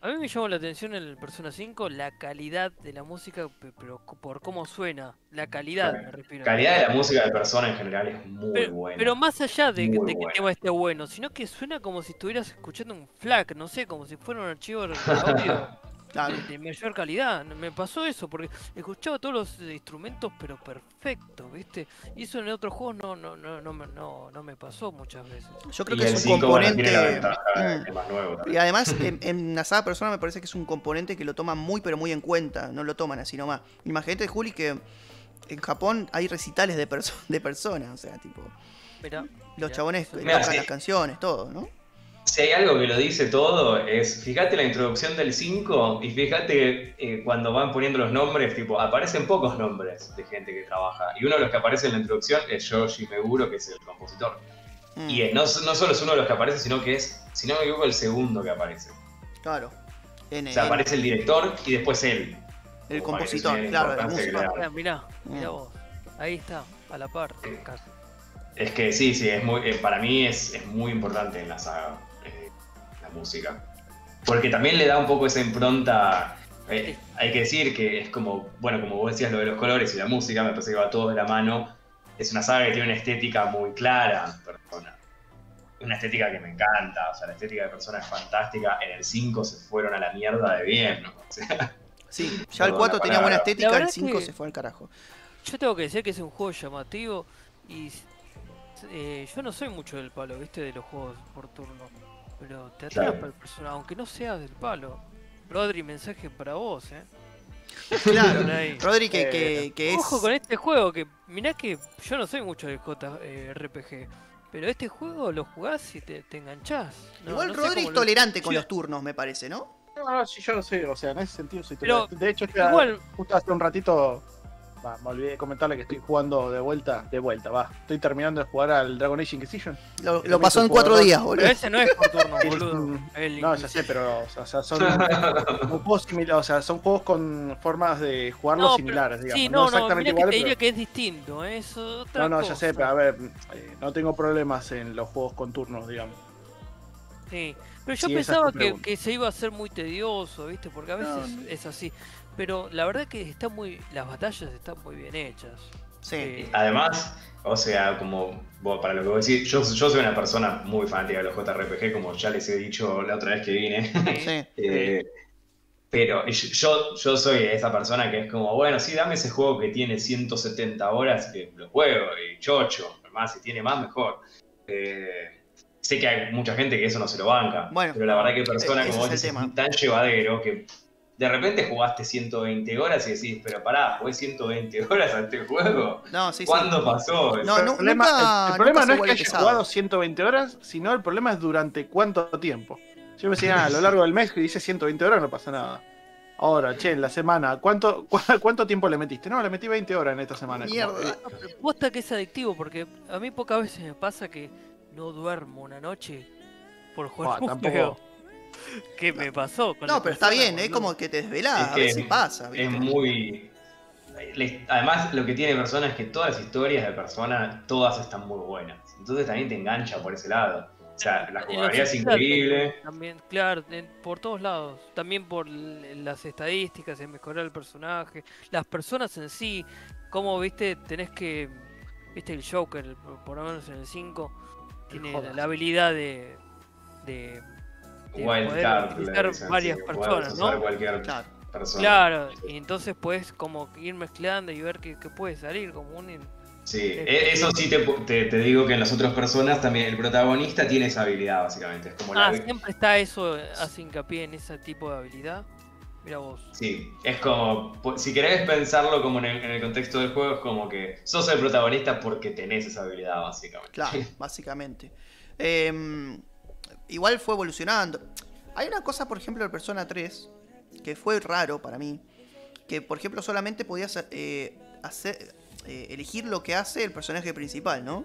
A mí me llamó la atención en el Persona 5 la calidad de la música, pe- pero por cómo suena. La calidad, me refiero. calidad de la música de persona en general es muy pero, buena. pero más allá de, que el tema esté bueno, sino que suena como si estuvieras escuchando un FLAC, no sé, como si fuera un archivo de audio Claro. de, de mayor calidad. Me pasó eso, porque escuchaba todos los eh, instrumentos, pero perfecto, ¿viste? Y eso en otros juegos no, no, no, no, me- no, no me pasó muchas veces. Yo creo y que es un 5 bueno, componente. más nuevo Y además, en, en la saga persona me parece que es un componente que lo toman muy, pero muy en cuenta. No lo toman así nomás. Imagínate, Juli, que en Japón hay recitales de, perso- de personas. O sea, tipo, Mirá, los mirá, chabones Mirá, tocan sí. las canciones, todo, ¿no? Si hay algo que lo dice todo, es fíjate la introducción del 5 y fíjate eh, cuando van poniendo los nombres, tipo, aparecen pocos nombres de gente que trabaja. Y uno de los que aparece en la introducción es Yoshi Meguro, que es el compositor. Mm, Y eh, no, no solo es uno de los que aparece, sino que es, si no me equivoco, el segundo que aparece. Claro. En, O sea, aparece el director y después él. el compositor, claro, la música. Mirá, mirá, mirá Mm. vos. Ahí está, a la par. Casi. Es que sí, sí, es muy, eh, para mí es, es muy importante en la saga la música. Porque también le da un poco esa impronta. eh, hay que decir que es como, bueno, como vos decías, lo de los colores y la música, me parece que va todo de la mano. Es una saga que tiene una estética muy clara, persona. Una estética que me encanta, o sea, la estética de persona es fantástica. En el 5 se fueron a la mierda de bien, ¿no? O sea, Sí, ya el Perdón 4 la tenía buena estética, el verdad 5 que- se fue al carajo. Yo tengo que decir que es un juego llamativo y eh, yo no soy mucho del palo, viste, de los juegos por turno. Pero te atrapa Claro. el personaje, aunque no seas del palo. Rodri, mensaje para vos, eh. Claro. Rodri, que, que, que es. Ojo con este juego, que mirá que yo no soy mucho de JRPG. Pero este juego lo jugás y te, te enganchás. No- Igual no Rodri es lo- tolerante con Sí. los turnos, me parece, ¿no? No, no, sí, yo no sé, o sea, en ese sentido soy Pero, tolerante. De hecho, ya Igual, justo hace un ratito, va, me olvidé de comentarle que estoy jugando de vuelta, de vuelta, va. Estoy terminando de jugar al Dragon Age Inquisition. Lo, lo pasó en cuatro días, pero boludo. ese no es por turno, boludo. El No, ya sé, pero o sea, son, juegos similares, o sea, son juegos con formas de No, pero- similares, digamos. Sí, no, no, no, exactamente que iguales, te diría pero- que es distinto, ¿eh? es otra No, no, cosa. ya sé, pero a ver, eh, no tengo problemas en los juegos con turnos, digamos. Sí, pero yo Sí, esa es pensaba que, que se iba a hacer muy tedioso, ¿viste? Porque a veces No. es así. Pero la verdad que está muy, las batallas están muy bien hechas. Sí. Eh, Además, o sea, como vos, para lo que vos decís, yo, yo soy una persona muy fanática de los JRPG, como ya les he dicho la otra vez que vine. Sí. Eh, pero yo, yo soy esa persona que es como, bueno, sí, dame ese juego que tiene 170 horas y que lo juego, y chocho, además si tiene más, mejor. Eh, sé que hay mucha gente que eso no se lo banca, Bueno, pero la verdad que persona como es vos tema. tan llevadero que de repente jugaste 120 horas y decís, pero pará, jugué 120 horas a este juego. No, sí, sí. ¿Cuándo pasó? No, el nu- problema, nunca- el- el problema no es que vuelve haya pesado. jugado 120 horas, sino el problema es durante cuánto tiempo. Yo me decía, ah, a lo largo del mes que dice 120 horas no pasa nada. Ahora, che, en la semana, ¿cuánto, cu- ¿cuánto tiempo le metiste? No, le metí 20 horas en esta semana. Mierda. eh, Posta que es adictivo, porque a mí pocas veces me pasa que no duermo una noche por jugar Ah, tampoco- juego. ¿Qué me pasó? con No, la pero está bien, es boludo? como que te desvelás, Es a que veces pasa. Es ¿viste? muy. le- Además, lo que tiene Persona es que todas las historias de Persona, todas están muy buenas. Entonces también te engancha por ese lado. O sea, la En los jugabilidad es increíble. También, claro, por todos lados. También por las estadísticas, en mejorar el personaje, las personas en sí. Como viste, tenés que. Viste el Joker, por, lo menos en el 5, tiene la, la habilidad de. de de Wild poder card, le utilizar dicen, varias personas, ¿no? cualquier Claro. persona. Claro, y entonces puedes como ir mezclando y ver qué, qué puede salir como un... Sí, e- eso sí te, te- te digo que en las otras personas también el protagonista tiene esa habilidad, básicamente. Es como Ah, la, siempre está eso, hace hincapié en ese tipo de habilidad. Mira vos. Sí, es como, si querés pensarlo como en el, en el contexto del juego, es como que sos el protagonista porque tenés esa habilidad, básicamente. Claro, básicamente. Em, igual fue evolucionando. Hay una cosa, por ejemplo, de Persona 3, que fue raro para mí. Que, por ejemplo, solamente podías eh, hacer, eh, elegir lo que hace el personaje principal, ¿no?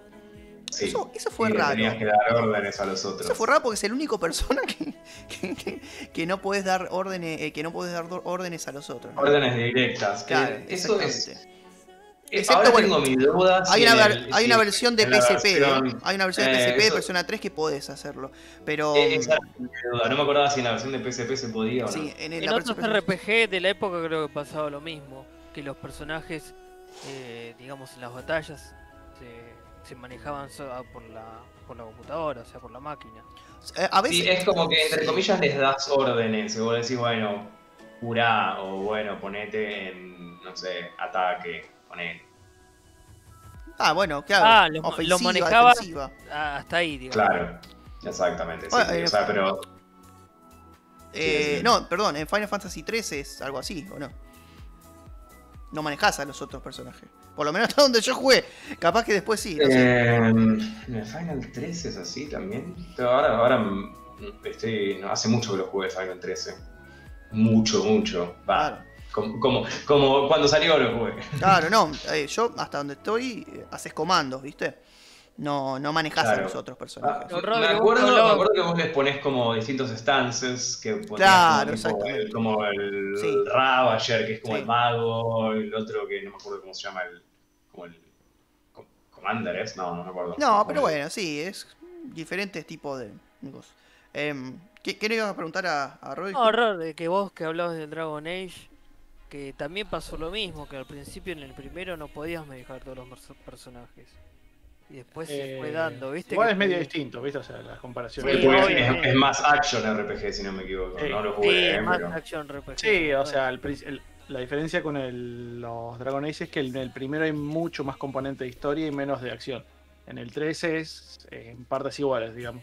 Sí. Eso, eso fue raro. Tenías que dar órdenes a los otros. Eso fue raro porque es el único persona que, que, que- que no puedes dar órdenes, eh, que no puedes dar órdenes a los otros. ¿no? Órdenes directas. Claro, eso es. Excepto, ahora bueno, tengo mis dudas. Hay si una, en ver- el- hay si una versión de en PSP, ¿eh? hay una versión de eh, PSP de eso- Persona 3 que podés hacerlo. Pero eh, esa duda. No me acordaba si en la versión de PSP se podía o no. sí, en, En la otros RPG de la época creo que pasaba lo mismo, que los personajes, eh, digamos, en las batallas se, se manejaban ah, por la, por la computadora, o sea, por la máquina. Eh, a veces Sí, es como que entre comillas les das órdenes. Y vos decís, bueno, curá, o bueno, ponete en, no sé, ataque, Ah, bueno, claro. Ah, lo- manejaba- defensiva. Ah, hasta ahí, digamos. Claro, exactamente. Sí, Bueno, sí, eh, o sea, pero Eh, Sí. No, perdón, en Final Fantasy 13 es algo así, ¿o no? No manejás a los otros personajes. Por lo menos hasta donde yo jugué. Capaz que después sí. no sé. Eh, en el Final 13 es así también. Pero ahora, ahora estoy. no, hace mucho que lo jugué Final 13. Mucho, mucho. Va. Claro. Como, como, como cuando salió lo jugué. Claro, no. eh, yo hasta donde estoy eh, haces comandos, ¿viste? No, no manejás a Claro. los otros Ah, personajes. Me, acuerdo, me hablabas- acuerdo que vos les ponés como distintos stances. Que Claro, como, el, como el Sí. Ravager, que es como Sí. el mago. El otro que no me acuerdo cómo se llama. El, como el. com- Commander, ¿es? No, no me acuerdo. No, pero bueno, sí, es diferentes tipos de cosas. Em, ¿qué, ¿Qué le ibas a preguntar a, a Roy? No, de que vos que hablabas del Dragon Age, que también pasó lo mismo, que al principio en el primero no podías manejar todos los perso- personajes. Y después se fue Eh, dando, ¿viste? Igual que es medio distinto, ¿viste? O sea, las comparaciones. Porque Sí, es- es, es más action RPG, si no me equivoco. Sí. No lo Sí, jugué, más pero. action RPG. Sí, o sea, el pri- el- la diferencia con el- los Dragon Age es que en el primero hay mucho más componente de historia y menos de acción. En el 13 es eh, en partes iguales, digamos.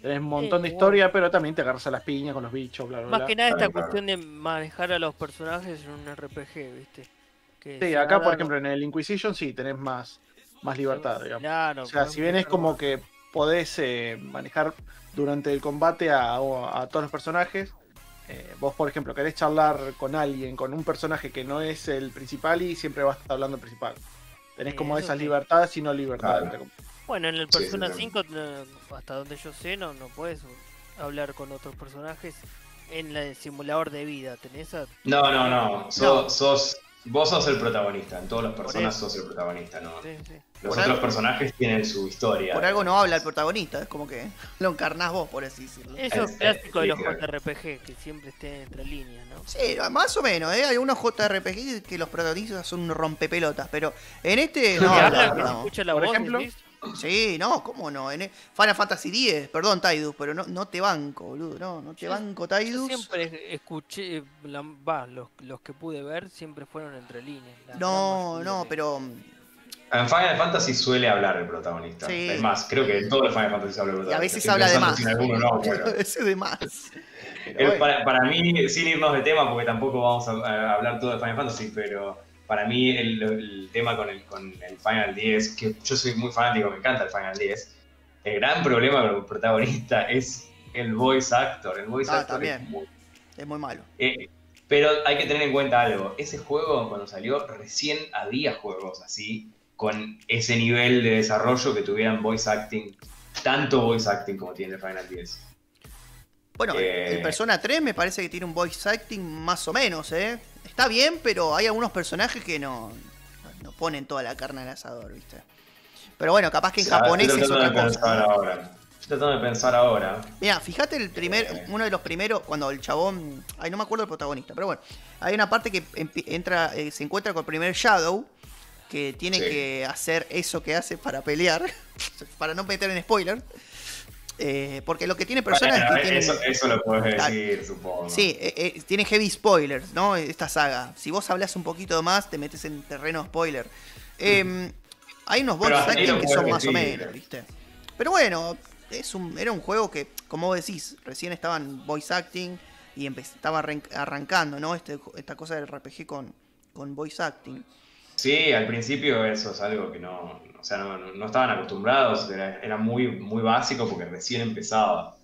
Tenés un montón de igual. historia, pero también te agarras a las piñas con los bichos, bla, bla, Más bla. que nada esta Claro, claro. cuestión de manejar a los personajes en un RPG, ¿viste? Que Sí, acá, por ejemplo, en el Inquisition sí tenés más, más libertad, digamos. Claro, O sea, si bien es como que podés eh, manejar durante el combate a, a todos los personajes, eh, vos, por ejemplo, querés charlar con alguien, con un personaje que no es el principal y siempre vas a estar hablando el principal. Tenés como eso esas sí. libertades y no libertades. Claro. Bueno, en el Persona sí, 5, no- hasta donde yo sé, no, no puedes hablar con otros personajes en el simulador de vida. Tenés a... No, no, no. Sos, No. sos- vos sos el protagonista. En todas las personas sos el protagonista, ¿no? Sí, sí. Los Por otros algo- personajes tienen su historia. Por algo no habla el protagonista, es como que lo encarnás vos, por así decirlo. Eso es clásico de los. JRPG, que siempre estén entre líneas, ¿no? Sí, más o menos, ¿eh? Hay unos JRPG que los protagonistas son un rompepelotas, pero en este no. que habla, no, que se no. escucha la Por voz, ejemplo. Sí, no, ¿cómo no? En e- Final Fantasy X, perdón, Tidus, pero no, no te banco, boludo, no, no te Yo- banco, Yo Tidus. siempre escuché, la- los, los que pude ver siempre fueron entre líneas. No, no, de- pero En Final Fantasy suele hablar el protagonista. Sí. Es más, creo que en todos los Final Fantasy habla el y a protagonista. veces Estoy habla de más. si en alguno no, pero- Ese de más. Pero Eh, bueno. para, para mí, sin irnos de tema, porque tampoco vamos a, a hablar todo de Final Fantasy, pero para mí el, el tema con el, con el Final 10, que yo soy muy fanático, me encanta el Final 10, el gran problema con el protagonista es el voice actor. El voice Ah, actor también. es muy- Es muy malo. eh, pero hay que tener en cuenta algo, ese juego cuando salió recién había juegos así, con ese nivel de desarrollo que tuvieran voice acting, tanto voice acting como tiene el Final 10. Bueno, Eh. el Persona 3 me parece que tiene un voice acting más o menos, ¿eh? Está bien, pero hay algunos personajes que no, no ponen toda la carne al asador, ¿viste? Pero bueno, capaz que en japonés es otra cosa. ahora. Estoy tratando de pensar ahora. Mira, fíjate el primer, Eh. uno de los primeros, cuando el chabón, ay no me acuerdo el protagonista, pero bueno, hay una parte que entra, eh, se encuentra con el primer Shadow, que tiene Sí. que hacer eso que hace para pelear, para no meter en spoiler, eh, porque lo que tiene persona Bueno, es que tiene, eso, eso lo puedes decir, supongo. sí, eh, eh, tiene heavy spoilers, ¿no? Esta saga. Si vos hablas un poquito más, te metes en terreno spoiler. Eh, hay unos ahí acting que son más o menos, ¿viste? Pero bueno, es un, era un juego que, como vos decís, recién estaban voice acting y estaba arran- arrancando, ¿no? Este, esta cosa del RPG con, con voice acting. Sí, al principio eso es algo que no, o sea, no, no- estaban acostumbrados, era, era muy, muy básico porque recién empezaba.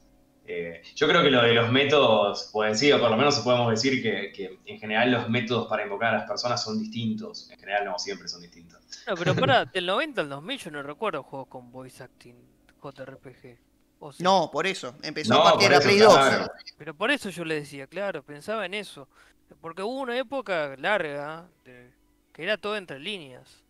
Eh, yo creo que lo de los métodos, pues sí, o por lo menos podemos decir que, que en general los métodos para invocar a las personas son distintos. En general no, siempre son distintos. No, pero para, del 90 al 2000 yo no recuerdo juegos con voice acting JRPG. O. No, por eso. Empezó No, a partir de la Play 2. claro. Pero por eso yo le decía, claro, pensaba en eso. Porque hubo una época larga de- que era todo entre líneas.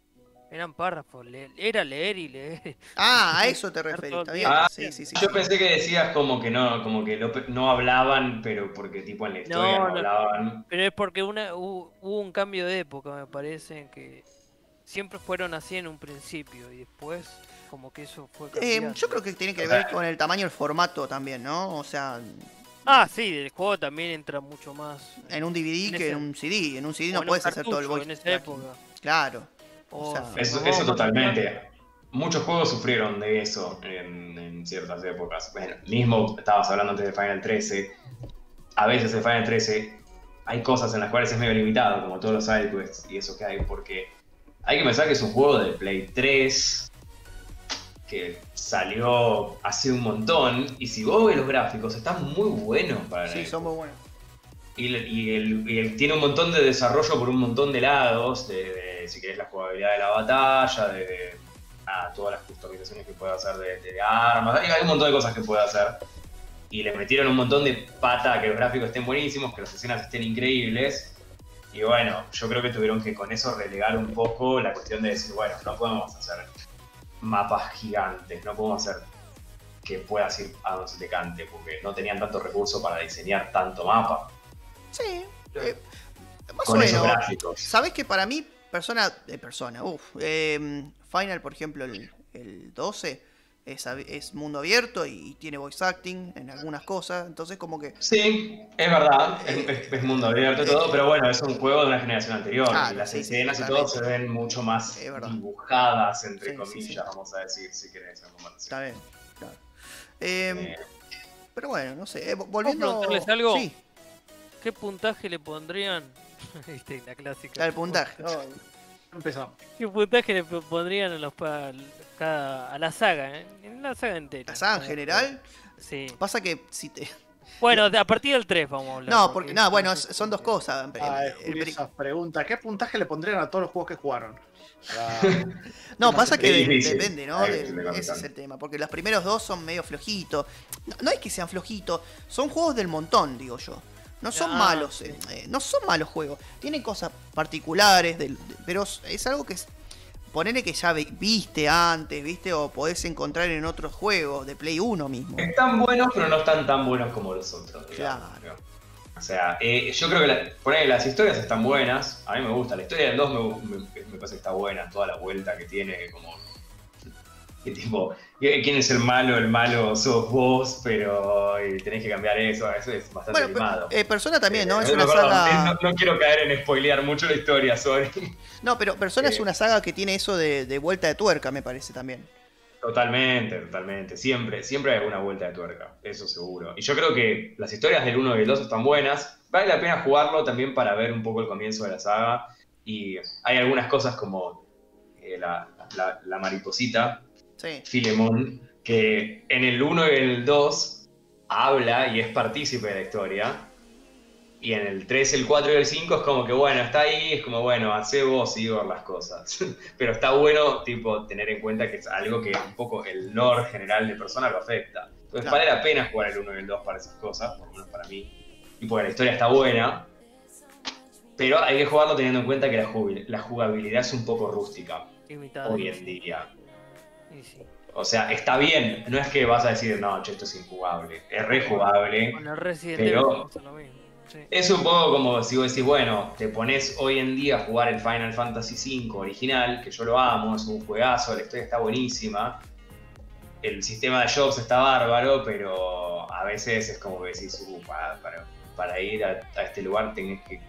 Eran párrafos, le- era leer y leer. Ah, a eso te referís, está el bien. Sí, sí, sí. Yo pensé que decías como que no, como que lo- no hablaban, pero porque tipo en la historia no, No, no. hablaban. Pero es porque una, hubo, hubo un cambio de época, me parece, en que siempre fueron así en un principio y después como que eso fue Eh, yo creo que tiene que ver con el tamaño del formato también, ¿no? O sea, Ah, sí, del juego también entra mucho más. en un DVD En que ese- en un CD. En un CD o no puedes hacer todo el voice En esa época. Claro. O sea, sea, Eso, eso totalmente. Muchos juegos sufrieron de eso en, en ciertas épocas. Bueno, mismo estabas hablando antes de Final 13. A veces en Final 13 hay cosas en las cuales es medio limitado, como todos los sidequests y eso que hay, porque hay que pensar que es un juego de Play 3 que salió hace un montón. Y si vos ves los gráficos, están muy buenos para la Sí, son muy buenos. y, y el- y el- tiene un montón de desarrollo por un montón de lados, de, de, si querés la jugabilidad de la batalla, de, de, nada, todas las customizaciones que puede hacer de, de armas, hay, hay un montón de cosas que puede hacer. Y le metieron un montón de pata a que los gráficos estén buenísimos, que las escenas estén increíbles. Y bueno, yo creo que tuvieron que con eso relegar un poco la cuestión de decir, bueno, no podemos hacer mapas gigantes, no podemos hacer que puedas ir a donde se te cante, porque no tenían tanto recurso para diseñar tanto mapa Sí. eh, más o con menos. gráficos. Sabes que para mí, persona de persona, uff, Final, por ejemplo, el, el 12 es, es mundo abierto y tiene voice acting en algunas cosas, entonces como que Sí, es verdad, es, es- es mundo abierto y todo, pero bueno, es un juego de una generación anterior. Y las sí, sí, escenas y todo se ven mucho más dibujadas, entre Sí, comillas, sí. vamos a decir, si querés. está bien, claro. Eh, Eh, pero bueno, no sé, eh, vo- volviendo... preguntarles algo? Sí, ¿Qué puntaje le pondrían? Viste, la clásica. al puntaje. Empezamos. ¿Qué puntaje le pondrían a, los, cada- a la saga? eh? En la saga entera. La saga en general, Sí. pasa que si te... Bueno, a partir del 3 vamos a hablar. No, porque, no, bueno, son dos cosas. Ah, El- es el pri- curiosa pregunta. ¿Qué puntaje le pondrían a todos los juegos que jugaron? Ah, No, pasa que difícil. depende, ¿no? Ahí De- estoy de ese es el tema. Porque los primeros dos son medio flojitos. No, no es que sean flojitos, son juegos del montón, digo yo. No son Ah, malos, sí. eh, eh, no son malos juegos. Tienen cosas particulares, del- de- pero es algo que es. Ponele que ya vi- viste antes, viste, o podés encontrar en otros juegos, de Play 1 mismo. Están buenos, pero no están tan buenos como los otros. digamos. Claro. O sea, eh, yo creo que la- las historias están buenas. A mí me gusta. La historia del 2 me, me- me parece que está buena. Toda la vuelta que tiene, como. Que tipo, ¿quién es el malo? El malo sos vos, pero y tenés que cambiar eso. Eso es bastante Bueno, animado. eh, Persona también, ¿no? Eh, Es una perdón, saga. eh, no, no quiero caer en spoilear mucho la historia, sorry. No, pero Persona es Eh. una saga que tiene eso de, de vuelta de tuerca, me parece también. Totalmente, totalmente. Siempre, siempre hay alguna vuelta de tuerca, eso seguro. Y yo creo que las historias del 1 y del 2 están buenas. Vale la pena jugarlo también para ver un poco el comienzo de la saga. Y hay algunas cosas como eh, la, la- la mariposita, Sí. Filemón, que en el 1 y el 2 habla y es partícipe de la historia. Y en el 3, el 4 y el 5 es como que, bueno, está ahí, es como, bueno, hace vos, Igor, las cosas. Pero está bueno, tipo, tener en cuenta que es algo que un poco el lore general de persona lo afecta. Entonces Claro. vale la pena jugar el 1 y el 2 para esas cosas, por lo menos para mí. Y porque la historia está buena. Pero hay que jugarlo teniendo en cuenta que la, jugabilidad es un poco rústica Limitado. hoy en día. Sí, sí. O sea, está bien. No es que vas a decir, no, che, esto es injugable. Es rejugable. El Resident Pero- Evil pasa lo mismo. Sí. Es un poco como si vos decís, bueno, te pones hoy en día a jugar el Final Fantasy V original, que yo lo amo, es un juegazo, la historia está buenísima. El sistema de jobs está bárbaro, pero a veces es como que decís, uh, para, ir a, a este lugar tenés que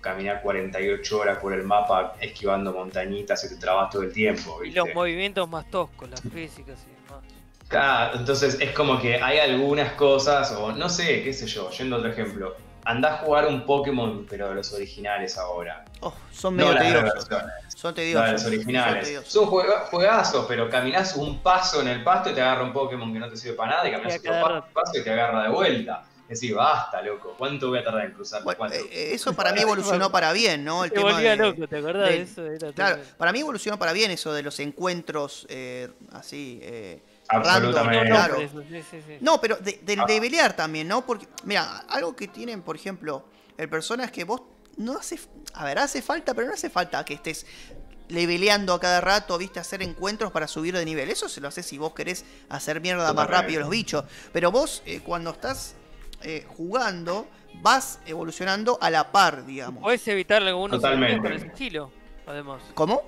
caminar 48 horas por el mapa esquivando montañitas y te trabas todo el tiempo. Y ¿viste? los movimientos más toscos, las físicas y demás. Claro, entonces es como que hay algunas cosas, o no sé, qué sé yo, yendo a otro ejemplo. Andá a jugar un Pokémon, pero de los originales ahora. Oh, son No medio las tediosos. Son no tediosos. de los son originales. Son juega- juegazos, pero caminás un paso en el pasto y te agarra un Pokémon que no te sirve para nada, y caminás otro paso y te agarra de vuelta. Es decir, basta, loco, ¿cuánto voy a tardar en cruzar? Bueno, ¿Cuánto? eh, eso para mí evolucionó para bien, ¿no? El Te tema volvía de- loco, ¿te acordás de, de- eso? Era Claro, terrible. para mí evolucionó para bien eso de los encuentros eh, así. eh, Absolutamente. random, claro. Eso, sí, sí, sí. No, pero de, Ah. de pelear también, ¿no? Porque, mira, algo que tienen, por ejemplo, el persona es que vos no hace. A ver, hace falta, pero no hace falta que estés leveleando a cada rato, viste, hacer encuentros para subir de nivel. Eso se lo haces si vos querés hacer mierda más rápido los bichos. Pero vos, eh, cuando estás eh, jugando, vas evolucionando a la par, digamos. Podés evitar algunos Totalmente. con el sigilo, además. ¿Cómo?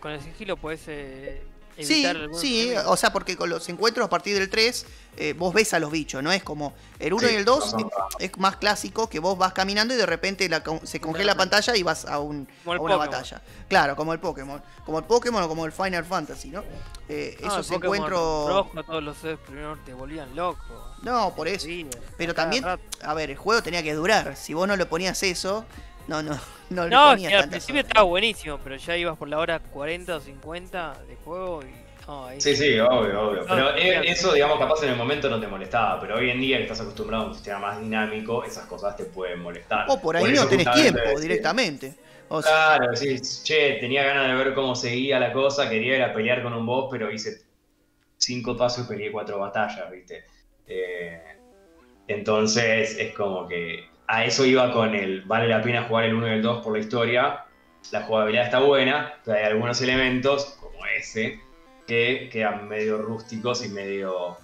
Con el sigilo podés eh, Sí, sí, enemigos. o sea, porque con los encuentros a partir del 3, eh, vos ves a los bichos, no es como el 1 Sí, y el 2 no son eh, es más clásico que vos vas caminando y de repente la se congela la pantalla y vas a, un, una Pokémon. batalla. Claro, como el Pokémon. Como el Pokémon o como el Final Fantasy, ¿no? Eh, No, esos encuentros... rojo, todos los primero te volvían loco. No, por eso. Sí, Pero también, rato. a ver, el juego tenía que durar. Si vos no le ponías eso, no, no, no, le No, que al principio horas. estaba buenísimo, pero ya ibas por la hora 40 o 50 de juego y. No, ahí Sí, sí, obvio, obvio. Pero eh, eso, digamos, capaz en el momento no te molestaba, pero hoy en día que estás acostumbrado a un sistema más dinámico, esas cosas te pueden molestar. O por ahí no tenés tiempo directamente. O sea, Claro, decís, che, tenía ganas de ver cómo seguía la cosa, quería ir a pelear con un boss, pero hice cinco pasos y peleé cuatro batallas, ¿viste? Eh, entonces es como que a eso iba con el, vale la pena jugar el 1 y el 2 por la historia, la jugabilidad está buena, pero hay algunos elementos, como ese, que quedan medio rústicos y medio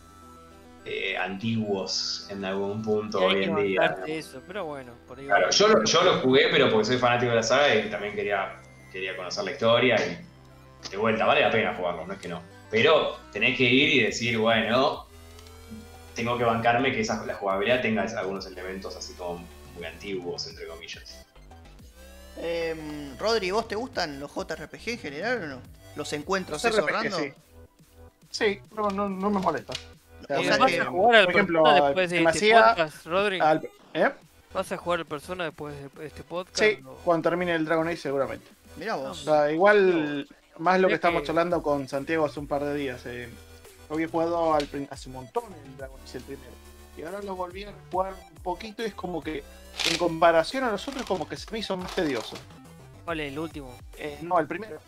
eh, antiguos en algún punto hoy en día. bancarte eso, pero bueno, por ahí Claro, va. yo, yo lo jugué, pero porque soy fanático de la saga y también quería, quería conocer la historia y de vuelta, vale la pena jugarlo, no es que no. Pero tenés que ir y decir, bueno, tengo que bancarme que esa, la jugabilidad tenga algunos elementos así como muy antiguos, entre comillas. em, Rodri, ¿vos te gustan los JRPG en general o no? Los encuentros Los RPG, sí. Sí, no, no, no me molesta. O Eh, sea ¿Vas que- a jugar al por ejemplo, Persona después de este hacía- podcast, Rodri? Al- ¿Eh? ¿Vas a jugar al Persona después de este podcast? Sí, o- cuando termine el Dragon Age seguramente. Mirá O vos. sea, igual, más lo que estamos que- charlando con Santiago hace un par de días. Eh. Había jugado al hace un montón el Dragon Age el primero. Y ahora lo volví a jugar un poquito y es como que, en comparación a los otros, como que se me hizo más tedioso. ¿Cuál es el último? Eh, no, el primero.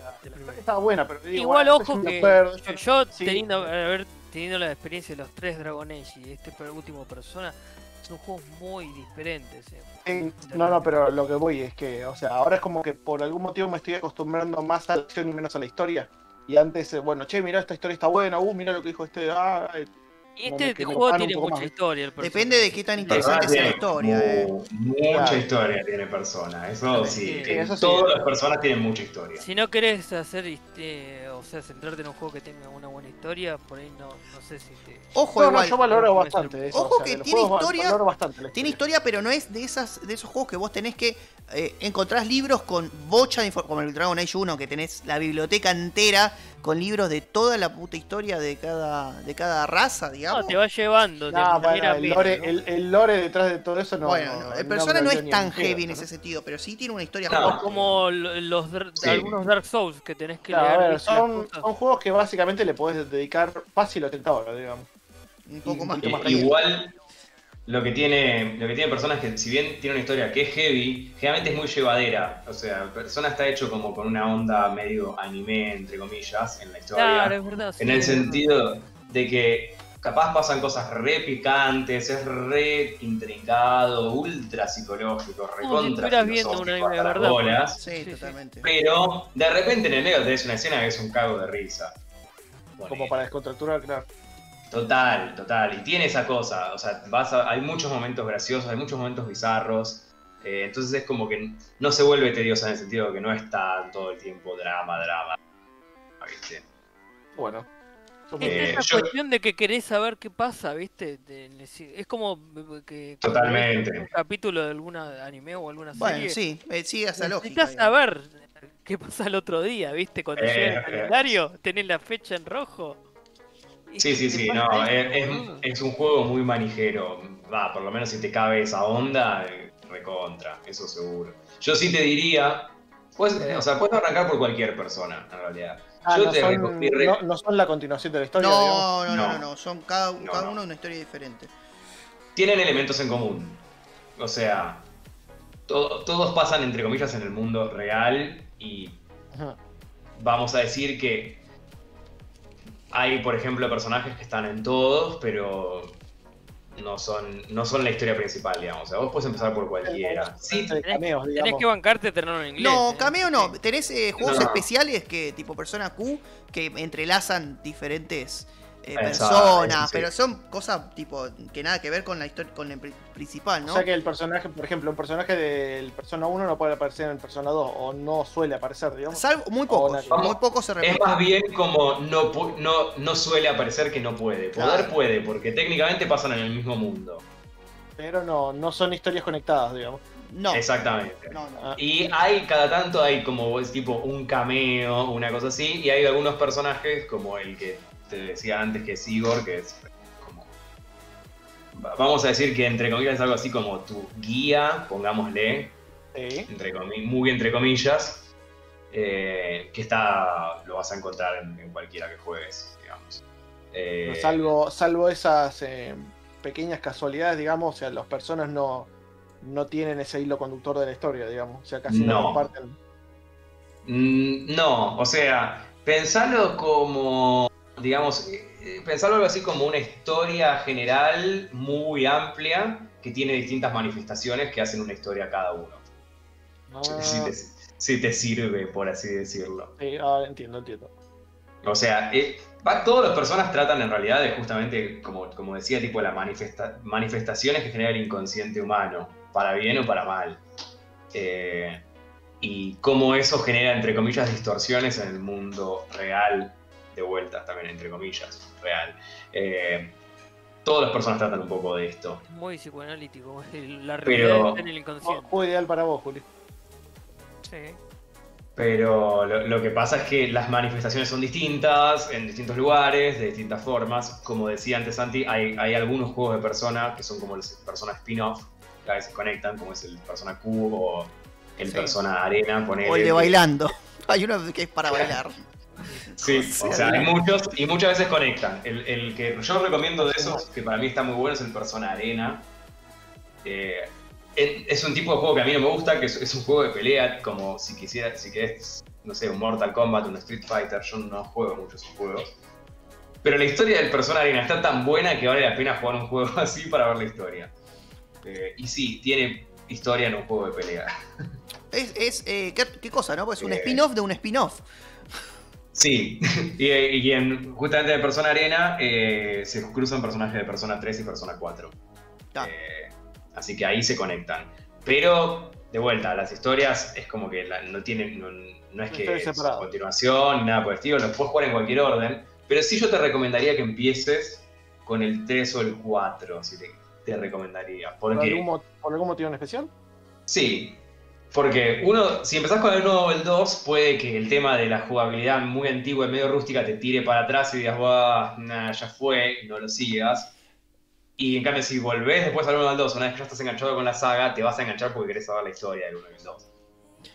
La- El primero. estaba buena, pero digo, Igual, bueno, ojo que acuerdo, yo, yo sí. teniendo, haber tenido la experiencia de los tres Dragon Age y este último Persona, son juegos muy diferentes. eh. No, no, pero lo que voy es que, o sea, ahora es como que por algún motivo me estoy acostumbrando más a la acción y menos a la historia. Y antes, eh, bueno, che, mira, esta historia está buena, uh, mira lo que dijo este, ah, eh, Y este juego tiene mucha más. historia. el. Depende de qué tan interesante sea la historia. eh. mu- Mucha Claro. historia tiene persona, eso sí. Sí, eso sí. Todas las personas tienen mucha historia. Si no querés hacer, este, sea, centrarte en un juego que tenga una buena historia, por ahí no, no sé si te... Ojo, No, no, igual. yo valoro bastante eso. Ojo o sea, que los tiene historia- valoro bastante la Tiene historia. pero no es de esas de esos juegos que vos tenés que eh, encontrás libros con bocha de información, como el Dragon Age 1, que tenés la biblioteca entera con libros de toda la puta historia de cada, de cada raza, digamos. No, te va llevando. manera bueno, el, lore, ¿no? el, el lore detrás de todo eso no. bueno, no, el Persona no es tan heavy en ¿no? ese sentido, pero sí tiene una historia. Como lo- los, Sí. algunos Dark Souls que tenés que Claro, leer. ver. Son, juegos que básicamente le podés dedicar fácil 80 horas, digamos. un poco más. Eh, igual lo que tiene lo que tiene personas que si bien tiene una historia que es heavy generalmente es muy llevadera o sea persona está hecho como con una onda medio anime entre comillas en la historia Claro, es verdad. en sí, el es verdad. sentido de que capaz pasan cosas re picantes es re intrincado ultra psicológico Como si viendo anime las verdad. bolas. Sí, Sí, sí. totalmente. pero de repente en el medio tenés una escena que es un cago de risa Como para descontracturar, claro. Total, total. Y tiene esa cosa. O sea, vas a- hay muchos momentos graciosos, hay muchos momentos bizarros. eh, entonces es como que no se vuelve tediosa en el sentido de que no está todo el tiempo drama, drama. ¿Viste? Bueno. Es Eh, esa yo- cuestión de que querés saber qué pasa, ¿viste? De- de- es como que Totalmente. un capítulo de alguna anime o alguna serie. Bueno, sí, eh, sigue esa lógica. Necesitas saber qué pasa el otro día, ¿viste? Cuando Eh, llega el eh. calendario, tenés la fecha en rojo. Sí, sí, sí. No, es, es un juego muy manijero. Va, por lo menos si te cabe esa onda, eh, recontra, eso seguro. Yo sí te diría. Pues, o sea, puedes arrancar por cualquier persona, en realidad. Ah, Yo no, te son, reco- te re- no- no son la continuación de la historia. No, no, no, No. no, no, son cada, No, cada no. uno una historia diferente. tienen elementos en común. O sea, to- todos pasan entre comillas en el mundo real y Ajá. vamos a decir que hay, por ejemplo, personajes que están en todos, pero no son, no son la historia principal, digamos. O sea, vos puedes empezar por cualquiera. Sí, de cameos, Tenés digamos. que bancarte tenerlo en inglés. No, ¿eh? cameo no. Tenés eh, juegos No. especiales que tipo Persona Q que entrelazan diferentes eh, personas, sí. pero son cosas tipo que nada que ver con la historia con el pri- principal, ¿no? O sea que el personaje, por ejemplo, un personaje del Persona 1 no puede aparecer en el Persona 2, o no suele aparecer, digamos. Salvo muy pocos, Vamos. muy pocos se Es repiten. más bien como no, no, no suele aparecer que no puede. Poder Claro. puede, porque técnicamente pasan en el mismo mundo. Pero no, no son historias conectadas, digamos. No, Exactamente. no, no. Ah, Y hay, cada tanto hay como es tipo un cameo, una cosa así, y hay algunos personajes como el que te decía antes que es Igor, que es como... va- Vamos a decir que entre comillas es algo así como tu guía, pongámosle, sí. entre muy entre comillas, eh, que está lo vas a encontrar en, en cualquiera que juegues, digamos. Eh, salvo, salvo esas eh, pequeñas casualidades, digamos, o sea, las personas no, no tienen ese hilo conductor de la historia, digamos. O sea, casi no, No. comparten. Mm, No, o sea, pensarlo como, digamos, eh, eh, pensarlo algo así como una historia general muy amplia que tiene distintas manifestaciones que hacen una historia cada uno. Ah, Si, te, si te sirve, por así decirlo. sí, ah, entiendo, entiendo. O sea, eh, todas las personas tratan en realidad de justamente, como, como decía, tipo las manifesta- manifestaciones que genera el inconsciente humano, para bien o para mal. Eh, y cómo eso genera, entre comillas, distorsiones en el mundo real, de vuelta también, entre comillas, real. Eh, todas las personas tratan un poco de esto. Es muy psicoanalítico. el- La Pero- realidad está en el inconsciente. juego ideal para vos, Juli. Sí. Pero lo, lo que pasa es que las manifestaciones son distintas, en distintos lugares, de distintas formas. Como decía antes Santi, hay, hay algunos juegos de Persona que son como los Persona spin-off, que a veces conectan, como es el Persona Q o el Sí. Persona Arena, ponele. O el de bailando. Hay uno que es para bailar. Sí, O sea, hay muchos y muchas veces conectan. El, el que yo recomiendo de esos, que para mí está muy bueno, es el Persona Arena. Eh, es un tipo de juego que a mí no me gusta, que es, es un juego de pelea, como si quisiera, si querés, no sé, un Mortal Kombat, un Street Fighter, yo no juego mucho esos juegos. Pero la historia del Persona Arena está tan buena que vale la pena jugar un juego así para ver la historia. Eh, y sí, tiene historia en un juego de pelea. Es, es eh, ¿qué, qué cosa, ¿no? Pues es un Eh. spin-off de un spin-off. Sí, y, y en, justamente en Persona Arena eh, se cruzan personajes de Persona 3 y Persona 4. Ah. Eh, así que ahí se conectan. Pero, de vuelta, las historias es como que la- no tienen, no, no es que es continuación ni nada por el estilo, los puedes jugar en cualquier orden. Pero sí yo te recomendaría que empieces con el 3 o el 4, si te, te recomendaría. ¿Por algún, ¿Por algún motivo en especial? Sí, porque uno, si empezás con el 1 o el 2, puede que el tema de la jugabilidad muy antigua y medio rústica te tire para atrás y digas, "Buah, nah, ya fue, no lo sigas. Y en cambio, si volvés después al 1 o al 2, una vez que ya estás enganchado con la saga, te vas a enganchar porque querés saber la historia del 1 y el 2.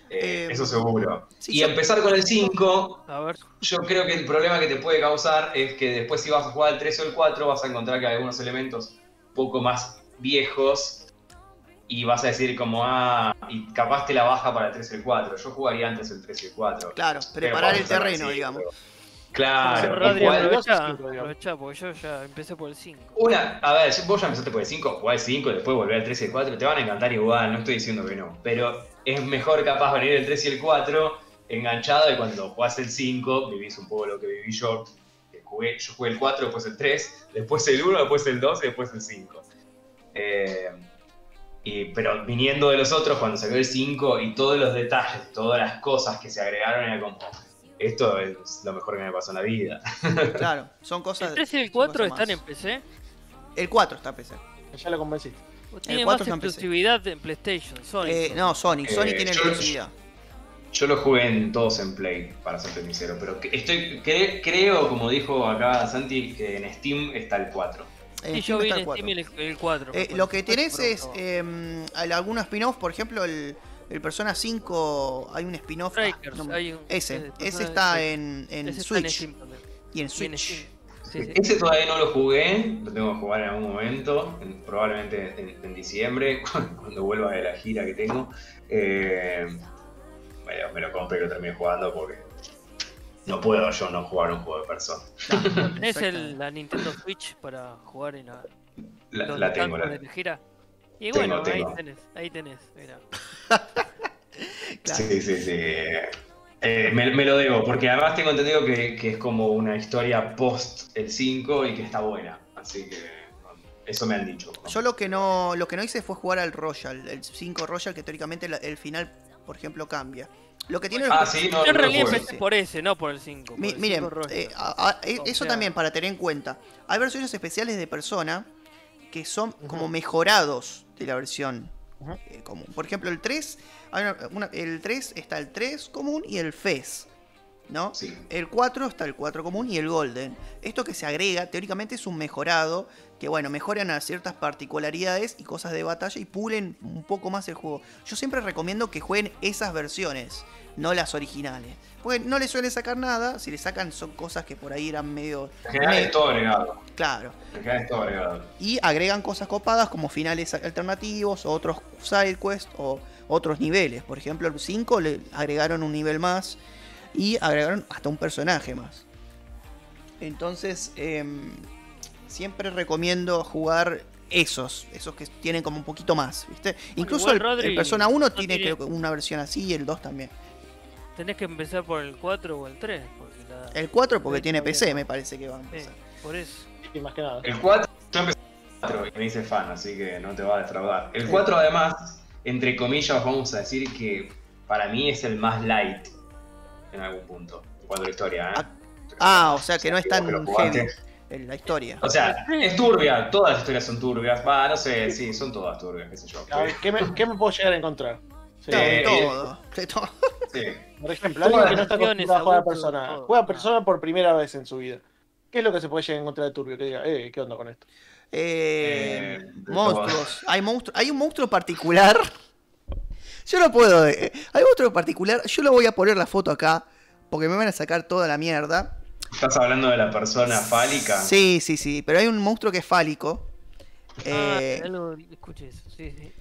Eh, Eh, eso seguro. sí, y yo- empezar con el 5, A ver. yo creo que el problema que te puede causar es que después si vas a jugar al 3 o el 4 vas a encontrar que hay algunos elementos un poco más viejos y vas a decir como, ah, y capaz te la baja para el 3 y el 4. Yo jugaría antes el 3 y el 4. Claro, preparar el terreno, así, digamos. pero- Claro. Rodri, aprovecha, aprovecha, porque yo ya empecé por el 5. Una, a ver, vos ya empezaste por el 5, jugá el 5, después volver al 3 y el 4, te van a encantar igual, no estoy diciendo que no. Pero es mejor capaz venir el 3 y el 4 enganchado y cuando jugás el 5 vivís un poco lo que viví yo. que jugué- yo jugué el 4, después el 3, después el 1, después el 2 y después el 5. Eh, y, pero viniendo de los otros, cuando salió el 5 y todos los detalles, todas las cosas que se agregaron, era como, esto es lo mejor que me pasó en la vida. Claro, son cosas. El 3 y el son 4 cosas están en PC. El 4 está en PC. Ya lo convenciste. Tiene 4 más está en PC. exclusividad en PlayStation. Sony. Eh, no, Sony. Sony Eh, tiene yo- exclusividad. Yo lo jugué en todos en Play, para ser sincero, pero estoy cre- creo, como dijo acá Santi, que en Steam está el 4. En Sí, Steam yo vi está en el 4. Steam el, el 4. Eh, lo que tenés es eh, hay algunos spin-off, por ejemplo, el, el Persona 5, hay un spin-off. ah, no ese, eh, ese está en, en Ese Switch y en Y en Switch. Sí, sí. Ese todavía no lo jugué, lo tengo que jugar en algún momento, en- probablemente en, en diciembre, cuando vuelva de la gira que tengo. Eh, bueno, me lo compré y lo terminé jugando porque no puedo yo no jugar un juego de persona. Tenés el- la Nintendo Switch para jugar en la. La, la tengo, la de gira. Y Tengo, bueno, tengo. ahí tenés, ahí tenés, mira. Claro. Sí, sí, sí. Eh, me, me lo debo, porque además tengo entendido que, que es como una historia post el 5 y que está buena. Así que eso me han dicho. Yo lo que no lo que no hice fue jugar al Royal, el 5 Royal, que teóricamente el final, por ejemplo, cambia. Lo que tiene el Ah, sí, no, Yo en no realidad juego. empecé por ese, no por el 5. Mi- miren, eh, a- a- e- O eso sea- también para tener en cuenta. Hay versiones especiales de Persona que son como mejorados de la versión Ujú. eh, común. Por ejemplo, el 3, hay una- una- el 3 está el 3 común y el FES. ¿No? Sí. El 4 está el 4 común y el Golden. Esto que se agrega, teóricamente es un mejorado, que bueno, mejoran a ciertas particularidades y cosas de batalla y pulen un poco más el juego. Yo siempre recomiendo que jueguen esas versiones, no las originales. Porque no le suelen sacar nada, si le sacan son cosas que por ahí eran medio... En general es todo agregado. Claro. En general es todo agregado. Y agregan cosas copadas como finales alternativos, o otros side quests o otros niveles. Por ejemplo, el 5 le agregaron un nivel más y agregaron hasta un personaje más. Entonces, em, siempre recomiendo jugar esos, esos que tienen como un poquito más, ¿viste? Incluso igual, el, Rodri, el Persona 1 no tiene que una versión así y el 2 también. Tenés que empezar por el 4 o el 3. Porque la... El 4 porque Sí, tiene está bien. PC, me parece que va a Sí, empezar. por eso. Sí, más que nada. El 4, yo empecé con el 4 y me hice fan, así que no te va a defraudar. El 4 además, entre comillas, vamos a decir que para mí es el más light en algún punto, en cuanto a la historia. ¿eh? Ah, o sea que no es tan heavy en la historia. O sea, es turbia, todas las historias son turbias. Va, no sé, sí, son todas turbias, qué sé yo. A ver, ¿qué, me, qué me puedo llegar a encontrar? Sí. Eh, todo, de todo. Sí. Por ejemplo, alguien que no está acostumbrado a jugar a persona, todo. juega a persona por primera vez en su vida. ¿Qué es lo que se puede llegar a encontrar de turbio? Que diga, eh, ¿qué onda con esto? Eh, Eh, monstruos. Hay monstruos. Hay un monstruo particular. Yo no puedo. eh, Hay un monstruo particular. Yo lo voy a poner la foto acá. Porque me van a sacar toda la mierda. ¿Estás hablando de la persona fálica? Sí, sí, sí. Pero hay un monstruo que es fálico. eh, Ah, algo, escuché eso, sí, sí.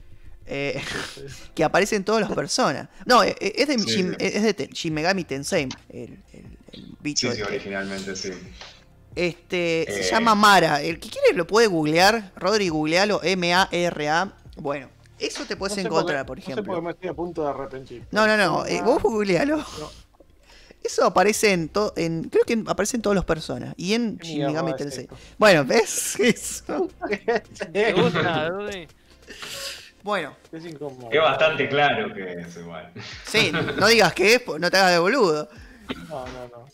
eh, que aparece en todas las personas. No, eh, eh, es de, Sí, Shin, sí. es de Shin Megami Tensei. El, el- el bicho. Sí, sí, este. originalmente sí. Este, se Eh. llama Mara. El que quiere lo puede googlear. Rodri, googlealo. M-A-R-A. Bueno, eso te puedes No sé encontrar, por, por qué- No sé ejemplo. por qué me estoy a punto de arrepentir. No, no, no. eh, vos googlealo. No. Eso aparece en todo. En, creo que aparece en todas las personas. Y en ¿Qué Shin Megami Tensei. esto? Bueno, ¿ves? Eso. ¿Te gusta? Bueno, Es bastante claro que es igual. sí, no digas que es, no te hagas de boludo. No, no, no.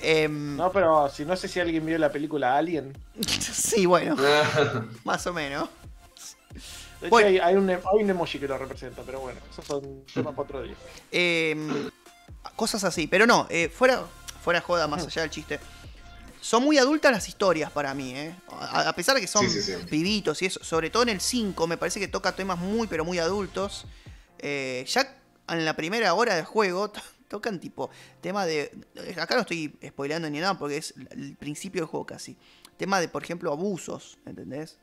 Em, No, pero si no sé si alguien vio la película Alien. sí, bueno, más o menos. De hecho, Bueno. hay, hay un, hay un emoji que lo representa, pero bueno, esos son temas para otro día. Em, cosas así. Pero no, eh, fuera, fuera joda, más allá del chiste. Son muy adultas las historias para mí, ¿eh? A, a pesar de que son Sí, sí, sí. pibitos y eso, sobre todo en el 5, me parece que toca temas muy, pero muy adultos. Eh, ya en la primera hora del juego to- tocan tipo tema de... Acá no estoy spoileando ni nada porque es el principio del juego casi. Tema de, por ejemplo, abusos, ¿entendés?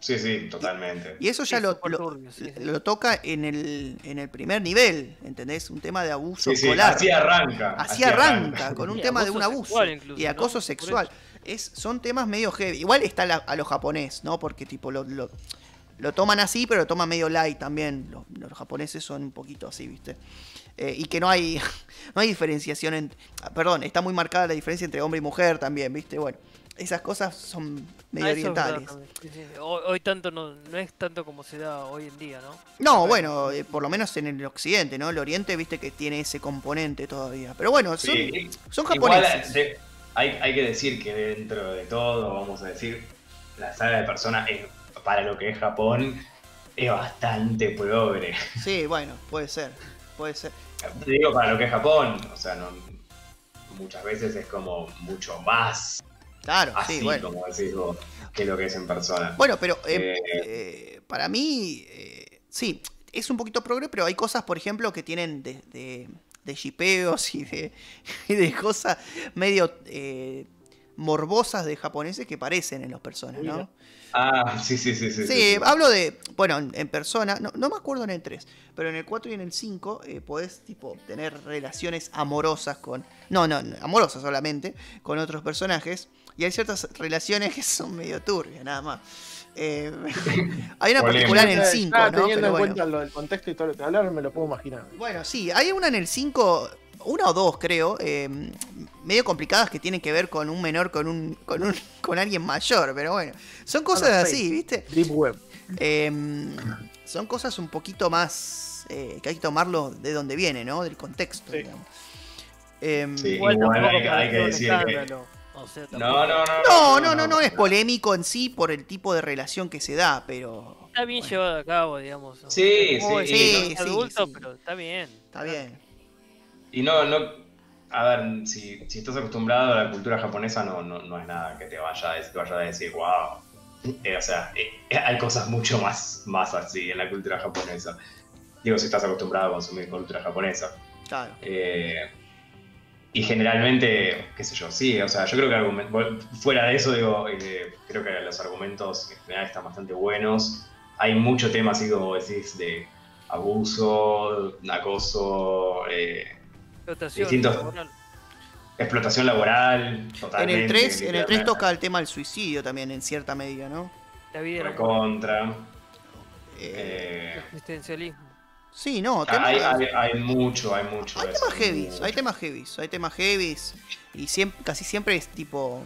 Sí, sí, totalmente. Y eso ya lo, lo- turbio, sí, sí. lo toca en el, en el primer nivel, ¿entendés? Un tema de abuso Sí, sí, escolar. así arranca. Así arranca, con un Y tema de un abuso sexual incluso, y acoso sexual. Es, son temas medio heavy. Igual está la- a lo japonés, ¿no? Porque tipo lo, lo, lo toman así, pero lo toman medio light también. Los, los japoneses son un poquito así, ¿viste? Eh, y que no hay, no hay diferenciación en... Perdón, está muy marcada la diferencia entre hombre y mujer también, ¿viste? Bueno, esas cosas son medio Ah, verdad orientales. Hoy, hoy tanto no, no es tanto como se da hoy en día, ¿no? No, bueno, eh, por lo menos en el occidente, ¿no? El oriente, viste que tiene ese componente todavía. Pero bueno, son, Sí, son Igual japoneses. de- hay, hay que decir que dentro de todo, vamos a decir, la saga de Persona es, para lo que es Japón es bastante progre. Sí, bueno, puede ser. Puede ser. Te digo para lo que es Japón, o sea, no, muchas veces es como mucho más Claro, así, sí, bueno. como decís vos, que lo que es en persona. Bueno, pero eh, Eh. eh, para mí, eh, sí, es un poquito progre, pero hay cosas, por ejemplo, que tienen de, de, de shipeos y de, y de cosas medio eh, morbosas de japoneses que parecen en los personas, ¿no? Ah, sí, sí, sí. Sí, Sí, hablo de, bueno, en, en persona, no, no me acuerdo en el 3, pero en el 4 y en el 5 eh, podés, tipo, tener relaciones amorosas con, no, no, amorosas solamente, con otros personajes, y hay ciertas relaciones que son medio turbias, nada más. Eh, hay una particular en el Eh, 5, ah, ¿no? Teniendo Pero en bueno. cuenta lo del contexto y todo lo que hablaron, me lo puedo imaginar. Bueno, sí, hay una en el 5, una o dos creo, eh, medio complicadas que tienen que ver con un menor con un con un con alguien mayor, pero bueno, son cosas así. ¿viste? Deep Web. Eh, son cosas un poquito más eh, que hay que tomarlo de donde viene, ¿no? Del contexto, Sí. digamos. Eh, Sí. Igual Igual hay que- hay que pareció un decir que- escándalo. O sea, tampoco- No, no, no. No, no, no, no es polémico en sí por el tipo de relación que se da, pero Está bien llevado a cabo, digamos. ¿no? Sí, sí, sí, adulto, sí. pero está bien. está bien. Y no, no. A ver, si, si estás acostumbrado a la cultura japonesa, no, no, no es nada que te vaya a, decir- te vaya a decir, wow. Eh, o sea, eh, hay cosas mucho más, más así en la cultura japonesa. Digo, si estás acostumbrado a consumir cultura japonesa. Claro. Eh, y generalmente, qué sé yo, sí, o sea, yo creo que fuera de eso, digo, eh, creo que los argumentos en general están bastante buenos. Hay mucho tema, así como decís, de abuso, acoso, eh, Explotación Distintos- laboral. explotación laboral, En totalmente. el 3, en el 3 literalmente, toca el tema del suicidio también en cierta medida, ¿no? La vida era Recontra. Eh, el existencialismo. sí, no, temas, hay, hay, hay mucho, hay mucho. hay eso, temas heavies, hay temas heavies, hay temas heavies y siempre, casi siempre es tipo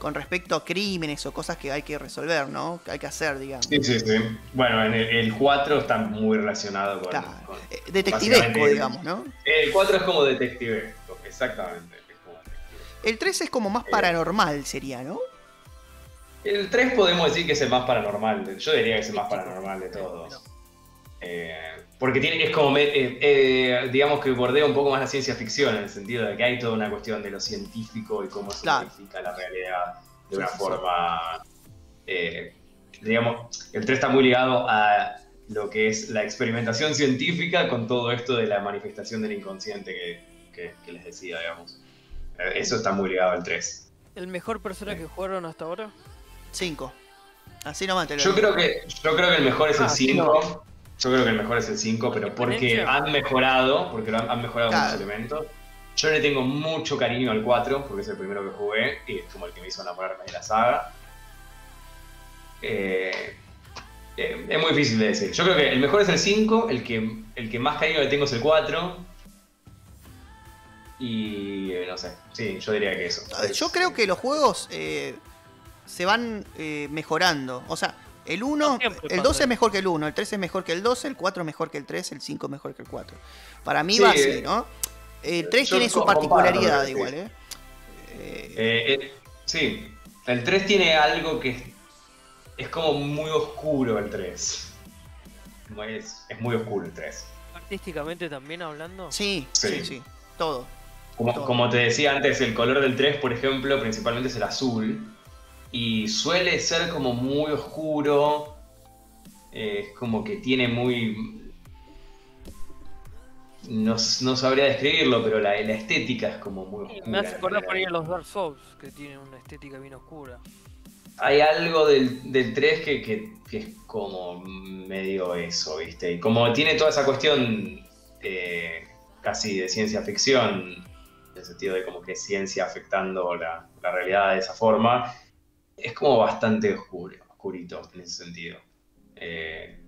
con respecto a crímenes o cosas que hay que resolver, ¿no? Que hay que hacer, digamos. Sí, sí, sí. Bueno, en el, el 4 está muy relacionado con. Claro. con- Eh, Detectivesco, digamos, ¿no? El 4 es como detectivesco, exactamente. es como detectivesco. El 3 es como más paranormal, sería, ¿no? El 3 podemos decir que es el más paranormal. Yo diría que es el más paranormal de todos. Eh, porque tiene, es como, me- eh, eh, digamos que bordea un poco más la ciencia ficción, en el sentido de que hay toda una cuestión de lo científico y cómo se Claro. modifica la realidad de una Sí, sí, sí. forma. eh, digamos, el 3 está muy ligado a lo que es la experimentación científica con todo esto de la manifestación del inconsciente que, que- que les decía, digamos. Eso está muy ligado al 3. ¿El mejor personaje que jugaron hasta ahora? 5. Así nomás te lo Yo digo. creo que, yo creo que el mejor es el Ah, 5. Yo creo que el mejor es el 5, pero porque han mejorado, porque lo han, han mejorado Claro. muchos elementos. Yo le tengo mucho cariño al 4, porque es el primero que jugué y es como el que me hizo enamorarme de la saga. Eh, eh, es muy difícil de decir. Yo creo que el mejor es el 5, el que, el que más cariño le tengo es el 4. Y eh, no sé, sí, yo diría que eso. Yo creo que los juegos eh, se van eh, mejorando. O sea, el 1, No siempre el pasa 2 es mejor que el 1, el 3 es mejor que el 2, el 4 es mejor que el 3, el 5 es mejor que el 4. Para mí Sí, va así, eh, ¿no? El 3 yo tiene su particularidad decís. igual, ¿eh? Eh, Eh, eh, sí, el 3 tiene algo que es, es como muy oscuro el 3. Como Es, es muy oscuro el 3. Artísticamente también hablando. sí, sí, sí. sí, todo. Como, Todo. como te decía antes, el color del 3, por ejemplo, principalmente es el azul. Y suele ser como muy oscuro. eh, Es como que tiene muy. No, no sabría describirlo, pero la, la estética es como muy oscura. Me hace acordar por ahí a los Dark Souls, que tienen una estética bien oscura. hay algo del, del 3 que, que- que es como medio eso, ¿viste? Y como tiene toda esa cuestión eh, casi de ciencia ficción, en el sentido de como que es ciencia afectando la, la realidad de esa forma, es como bastante oscuro, oscurito en ese sentido. Eh,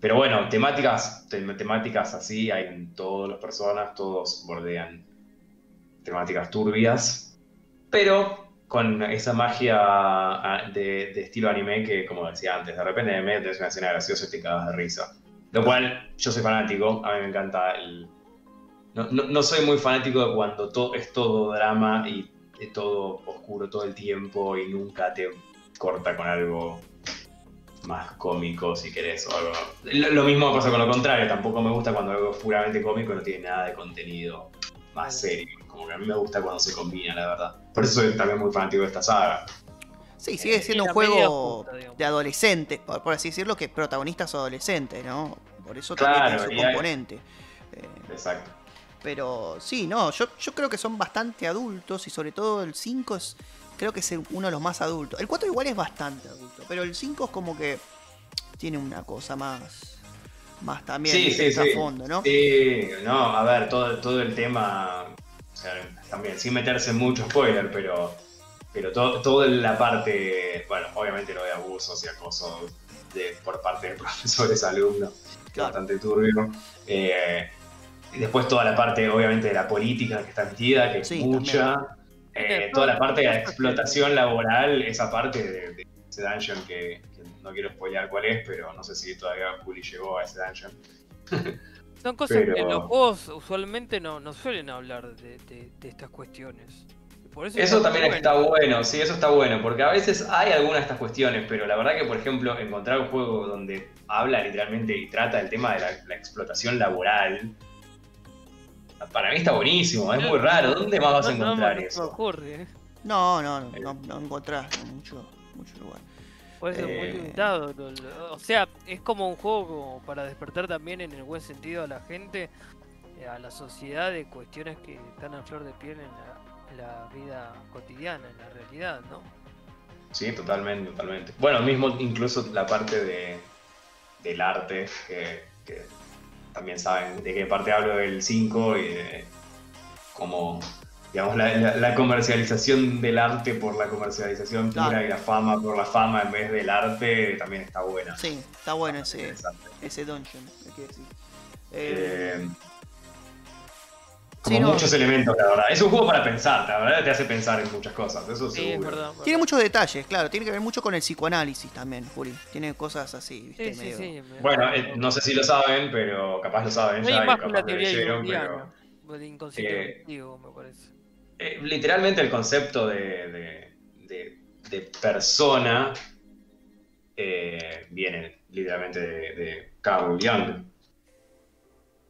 pero bueno, temáticas, tem- temáticas así hay en todas las personas, todos bordean temáticas turbias, pero con esa magia ah, de, de estilo anime que, como decía antes, de repente me metes una escena graciosa y te cagas de risa. Lo cual yo soy fanático, a mí me encanta el... No, no- no soy muy fanático de cuando todo, es todo drama y todo oscuro todo el tiempo y nunca te corta con algo más cómico, si querés, o algo. Lo, lo mismo pasa con lo contrario, tampoco me gusta cuando algo es puramente cómico y no tiene nada de contenido más serio. Como que a mí me gusta cuando se combina, la verdad. Por eso soy también muy fanático de esta saga. Sí, sigue siendo un juego de adolescentes, por, por así decirlo, que protagonistas adolescentes, ¿no? Por eso también tiene su hay- componente. Eh, Exacto. Pero sí, no, yo, yo creo que son bastante adultos y sobre todo el 5 es, creo que es uno de los más adultos. El 4 igual es bastante adulto, pero el 5 es como que tiene una cosa más, más también Sí, sí. fondo, ¿no? Sí, no, a ver, todo, todo el tema, o sea, también, sin meterse en mucho spoiler, pero, Pero todo, toda la parte, bueno, obviamente lo de abusos y acosos de, por parte de profesores, alumnos, Claro. bastante turbio. Eh, después toda la parte, obviamente, de la política que está metida, que es Sí, mucha. también. Eh, toda la parte de la explotación laboral, esa parte de, de ese dungeon que, que no quiero spoilear cuál es, pero no sé si todavía Juli llegó a ese dungeon. Son cosas que en los juegos usualmente no, no suelen hablar de, de- de estas cuestiones. Por eso, también bueno. está bueno, sí, eso está bueno, porque a veces hay algunas de estas cuestiones, pero la verdad que, por ejemplo, encontrar un juego donde habla literalmente y trata el tema de la, la explotación laboral, para mí está buenísimo, es muy raro. ¿Dónde más vas a encontrar no, no eso? ocurre, ¿eh? No, no, no, no, encontrás en mucho, mucho lugar. Puede ser muy Eh. limitado. lo- lo- O sea, es como un juego para despertar también en el buen sentido a la gente, eh, a la sociedad de cuestiones que están a flor de piel en la, en la vida cotidiana, en la realidad, ¿no? Sí, totalmente, totalmente. Bueno, mismo incluso la parte de, del arte, que, que también saben de qué parte hablo del 5 y de cómo, digamos, la, la- la comercialización del arte por la comercialización pura Claro. y la fama por la fama en vez del arte también está buena. Sí, está bueno ese, ese dungeon, hay que decir. Eh, Eh, como Sí, no. muchos elementos, la verdad. Es un juego para pensar, la verdad te hace pensar en muchas cosas, eso Sí, es seguro. verdad. tiene muchos detalles, claro, tiene que ver mucho con el psicoanálisis también, Juli. Tiene cosas así, viste, Sí, sí, medio. Bueno, eh, no sé si lo saben, pero capaz lo saben Hay ya y más con capaz la teoría leyeron, junguiana, pero... del inconsciente eh, colectivo, me parece. Eh, literalmente el concepto de, de- de- de persona eh, viene literalmente de, de Carl Jung.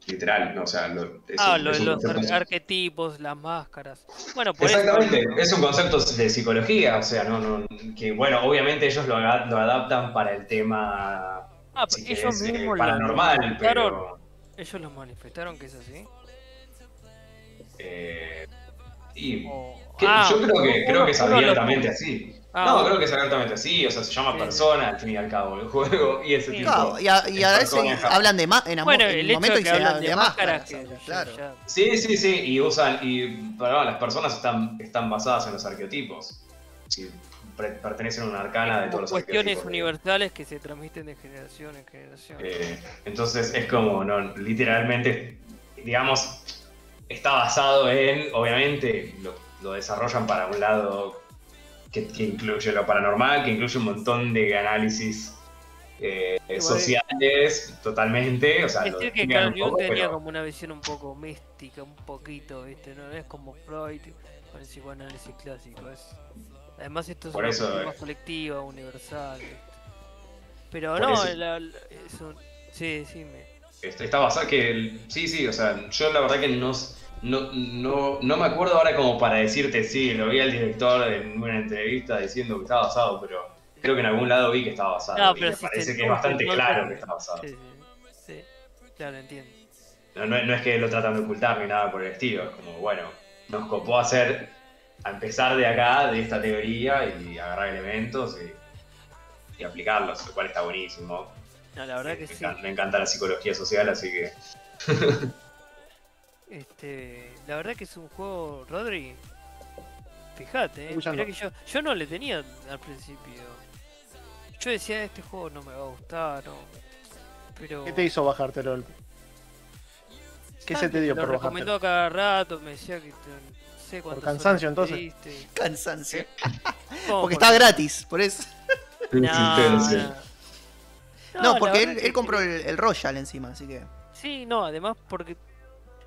Literal, no, o sea, lo, es Ah, un- lo- es un los concepto- arquetipos, las máscaras. Bueno, por eso- Exactamente, es un concepto de psicología, o sea, no, no, que bueno, obviamente ellos lo, lo adaptan para el tema Ah, si ellos querés, eh, mismos paranormal, pero Ellos lo manifestaron que es así. eh, y que- Ah, yo creo que uno- creo que es abiertamente así. Ah, no, bueno. creo que es abiertamente así, o sea, se llama Sí. persona al fin y al cabo el juego y ese Sí. tipo. Claro, y a, y a es veces hablan de más en, Bueno, en el momento de y que se hablan hablan de máscaras, que claro. ya- Sí, sí, sí, y usan, y perdón, las personas están, están basadas en los arqueotipos. Sí, pre- pertenecen a una arcana de todos los cuestiones universales que se transmiten de generación en generación. Eh, entonces es como, no, literalmente, digamos, está basado en, obviamente, lo, lo desarrollan para un lado que, que incluye lo paranormal, que incluye un montón de análisis eh, sociales, totalmente. O sea, lo Decir que Carl un Jung tenía pero- como una visión un poco mística, un poquito, ¿viste? No es como Freud con el psicoanálisis clásico. Es... Además, esto es Por una eso, más colectiva, universal. ¿viste? Pero Por no, eso. la- la- es un- sí, sí, me... Este, está basado que el- sí, sí, o sea, yo la verdad que no, no, no, no me acuerdo ahora como para decirte sí, lo vi al director en una entrevista diciendo que estaba basado, pero creo que en algún lado vi que estaba basado. No, y pero me si parece que es bastante claro que está basado. Sí, sí, claro, entiendo. No, no- no es que lo tratan de ocultar ni nada por el estilo, es como, bueno, nos copó hacer, a empezar de acá, de esta teoría y agarrar elementos y, y aplicarlos, lo cual está buenísimo. No, la verdad me, que sí. encanta, me encanta la psicología social, así que Este, la verdad que es un juego, Rodri. Fíjate, eh, mirá que yo, yo no le tenía al principio. Yo decía, este juego no me va a gustar, no. Pero. ¿Qué te hizo bajártelo? el- ¿Qué se te dio Lo por recomendó bajártelo? a cada rato, me decía que te- no sé cuántas cansancio, horas entonces? pediste. Cansancio. Porque está gratis, por eso. No, no. Porque él, compró el, el Royal encima, así que. Sí, no, además porque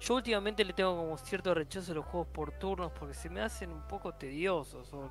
yo últimamente le tengo como cierto rechazo a los juegos por turnos porque se me hacen un poco tediosos. o-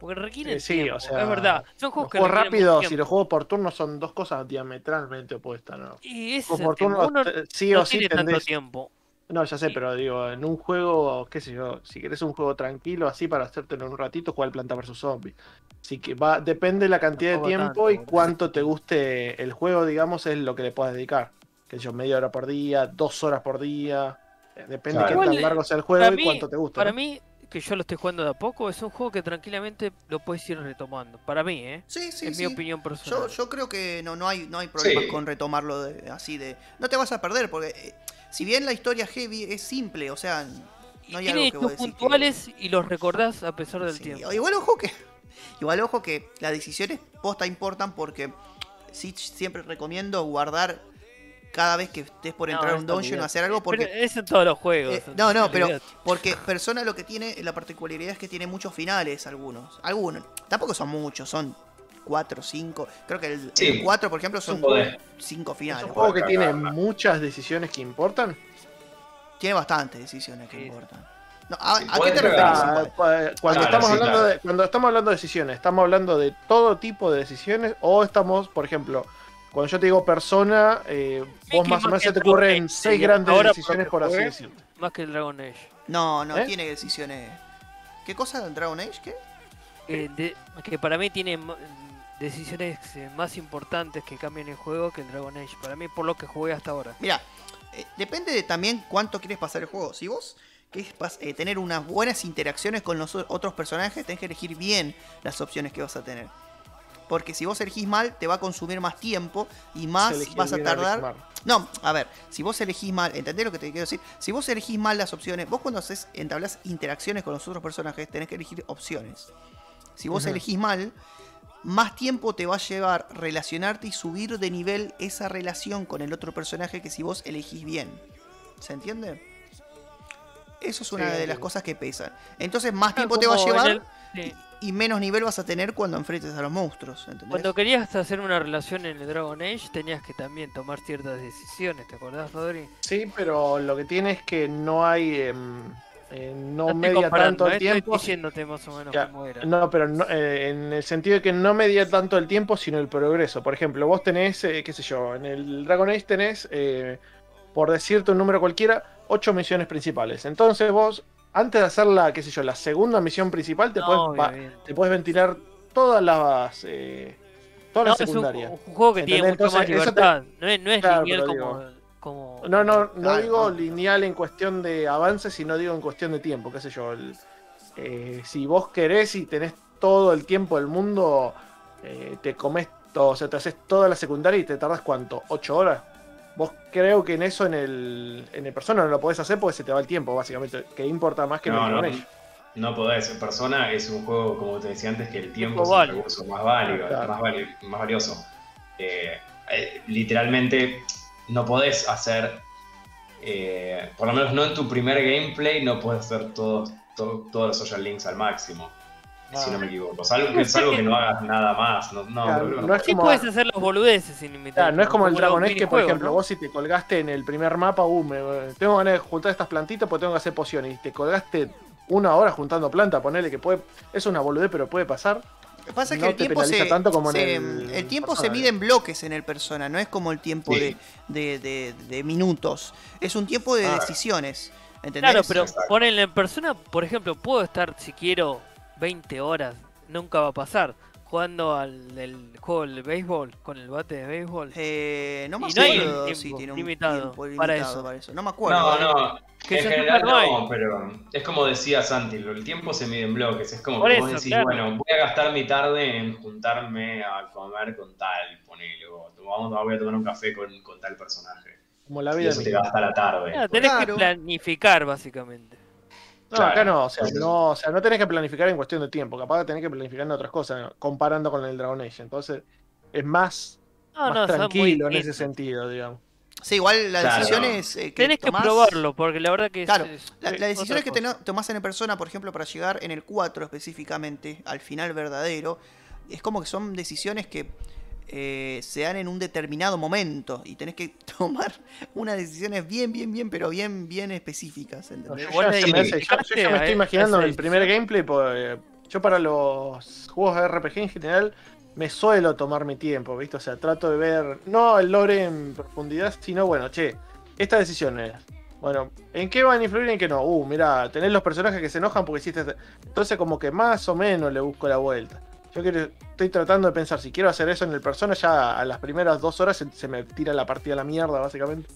porque requieren sí, tiempo, o sea, es verdad. Son Los juegos que juegos rápidos y los juegos por turno son dos cosas diametralmente opuestas, ¿no? Y ese Los por turno uno sí no o sí tiene tanto tiempo. No, ya sé, Y- pero digo, en un juego, qué sé yo, si querés un juego tranquilo así para hacértelo en un ratito, juega el Planta vs Zombie. Así que va, depende de la cantidad de tiempo tanto, y cuánto te guste el juego, digamos, es lo que le puedas dedicar. Que yo, media hora por día, dos horas por día. Depende Claro. de qué tan largo sea el juego para y mí- cuánto te gusta. Para ¿no? mí, que yo lo estoy jugando de a poco, es un juego que tranquilamente lo puedes ir retomando. Para mí, ¿eh? Sí, sí, es sí. mi opinión personal. Yo, yo creo que no, no hay, no hay problemas Sí. con retomarlo de- así de. No te vas a perder, porque eh, si bien la historia heavy es simple, o sea, no hay Tiene algo que vos que- puntuales y los recordás a pesar del Sí, tiempo. Igual ojo que. Igual ojo que las decisiones posta importan porque sí siempre recomiendo guardar cada vez que estés por No, entrar a un eso dungeon o hacer algo porque. Pero es en todos los juegos. Eh, no, no, pero porque Persona lo que tiene, la particularidad es que tiene muchos finales algunos. Algunos. Tampoco son muchos, son cuatro, cinco. Creo que el, Sí. el 4, por ejemplo, son Un poder. cinco Es finales. un juego que tiene muchas decisiones que importan. Tiene bastantes decisiones que Sí. importan. No, ¿a, a qué te referís? Ah, cua- cuando, Claro, estamos sí, hablando claro. de, cuando estamos hablando de decisiones, ¿estamos hablando de todo tipo de decisiones? ¿O estamos, por ejemplo, cuando yo te digo persona, eh, vos que más o menos que se te Dragon ocurren Age, seis grandes Ahora, decisiones, por así decirlo? Más que el Dragon Age. No, no, ¿Eh? tiene decisiones. ¿Qué cosa? ¿Dragon Age? ¿Qué? Eh, de- que para mí tiene decisiones eh, más importantes que cambian el juego que el Dragon Age. Para mí, por lo que jugué hasta ahora. Mira, eh, depende de también cuánto quieres pasar el juego. Si vos querés pas- eh, tener unas buenas interacciones con los otros personajes, tenés que elegir bien las opciones que vas a tener. Porque si vos elegís mal, te va a consumir más tiempo y más vas a tardar. No, a ver, si vos elegís mal, ¿entendés lo que te quiero decir? Si vos elegís mal las opciones, vos cuando haces, entablás interacciones con los otros personajes, tenés que elegir opciones. Si vos elegís mal, más tiempo te va a llevar relacionarte y subir de nivel esa relación con el otro personaje que si vos elegís bien. ¿Se entiende? Eso es una Sí, de las cosas que pesan. Entonces más tiempo te va a llevar el- sí. Y menos nivel vas a tener cuando enfrentes a los monstruos. ¿entendés? Cuando querías hacer una relación en el Dragon Age, tenías que también tomar ciertas decisiones. ¿Te acordás, Rodri? Sí, pero lo que tiene es que no hay. em, eh, no, media tanto el eh, tiempo. Estoy diciéndote más o menos Ya, cómo era. No, pero no, eh, en el sentido de que no media tanto el tiempo, sino el progreso. Por ejemplo, vos tenés, eh, qué sé yo, en el Dragon Age tenés, eh, por decirte un número cualquiera, ocho misiones principales. Entonces vos, antes de hacer la, qué sé yo, la segunda misión principal, te, No, puedes, te puedes ventilar todas las, eh, todas No, las es un, secundarias. un juego que tiene mucho más te- libertad. No es, no es Claro, lineal como. No, no, no digo lineal en cuestión de avance, sino digo en cuestión de tiempo, qué sé yo. el- eh, si vos querés y tenés todo el tiempo del mundo, eh, te comes todo, o sea, te haces toda la secundaria y te tardas cuánto, ¿8 horas? Vos creo que en eso en el, en el persona no lo podés hacer porque se te va el tiempo, básicamente, que importa más que en No, el no, Age. no podés. Persona es un juego, como te decía antes, que el tiempo es el recurso más válido, Claro. más, vali- más valioso. Eh, eh, literalmente no podés hacer, eh, por lo menos no en tu primer gameplay, no puedes hacer todos, to- todos los social links al máximo. Si no me equivoco. Salvo que, salvo que no hagas nada más. No, no, Claro, es como- puedes hacer los boludeces sin limitar. Claro, no es como el Dragon Age que, por ejemplo, ¿no? vos si te colgaste en el primer mapa, uh, me- tengo ganas de juntar estas plantitas porque tengo que hacer pociones. Y te colgaste una hora juntando planta, ponele que puede. Es una boludez, pero puede pasar. Lo que pasa es no que el tiempo, se, tanto como en se- el el tiempo se mide en bloques en el persona, no es como el tiempo Sí. de, de- de- de minutos. Es un tiempo de Ah. decisiones. ¿Entendés? Claro, pero ponenle en persona, por ejemplo, puedo estar si quiero 20 horas, nunca va a pasar, jugando al del juego del béisbol, con el bate de béisbol. Eh, no me Y no hay acuerdo un si tiempo tiene un limitado tiempo para limitado para eso. eso. No me acuerdo. No, no. Que en general no hay. pero es como decía Santi, lo- el tiempo se mide en bloques. Es como Por que vos eso, decís, claro. bueno, voy a gastar mi tarde en juntarme a comer con tal, ponele, o vamos, voy a tomar un café con, con tal personaje. Como la Y vida eso te gasta la tarde. Claro, tenés Claro. que planificar, básicamente. No, Claro. acá no, o sea, no, o sea, no tenés que planificar en cuestión de tiempo, capaz tenés que planificar en otras cosas, comparando con el Dragon Age. Entonces, es más, No, más no, son muy tranquilo en ese sentido, digamos. Sí, igual las Claro. decisiones eh, que Tenés que probarlo, porque la verdad que Claro, es, La- las decisiones que teno- tomás en persona, por ejemplo, para llegar en el 4 específicamente, al final verdadero, es como que son decisiones que eh, se dan en un determinado momento y tenés que tomar unas decisiones bien, bien, bien, pero bien, bien específicas. No, ¿entendés? yo, Vos ya le se me hace- yo- yo ya me dedicaste estoy imaginando el primer gameplay, pues, yo para los juegos de RPG en general me suelo tomar mi tiempo, ¿viste? O sea, trato de ver, no el lore en profundidad, sino, bueno, che, esta decisión es, bueno, ¿en qué van a influir y en qué no? Uh, mira, tenés los personajes que se enojan porque hiciste... Entonces como que más o menos le busco la vuelta. Yo quiero, estoy tratando de pensar, si quiero hacer eso en el persona, ya a las primeras dos horas se, se me tira la partida a la mierda, básicamente.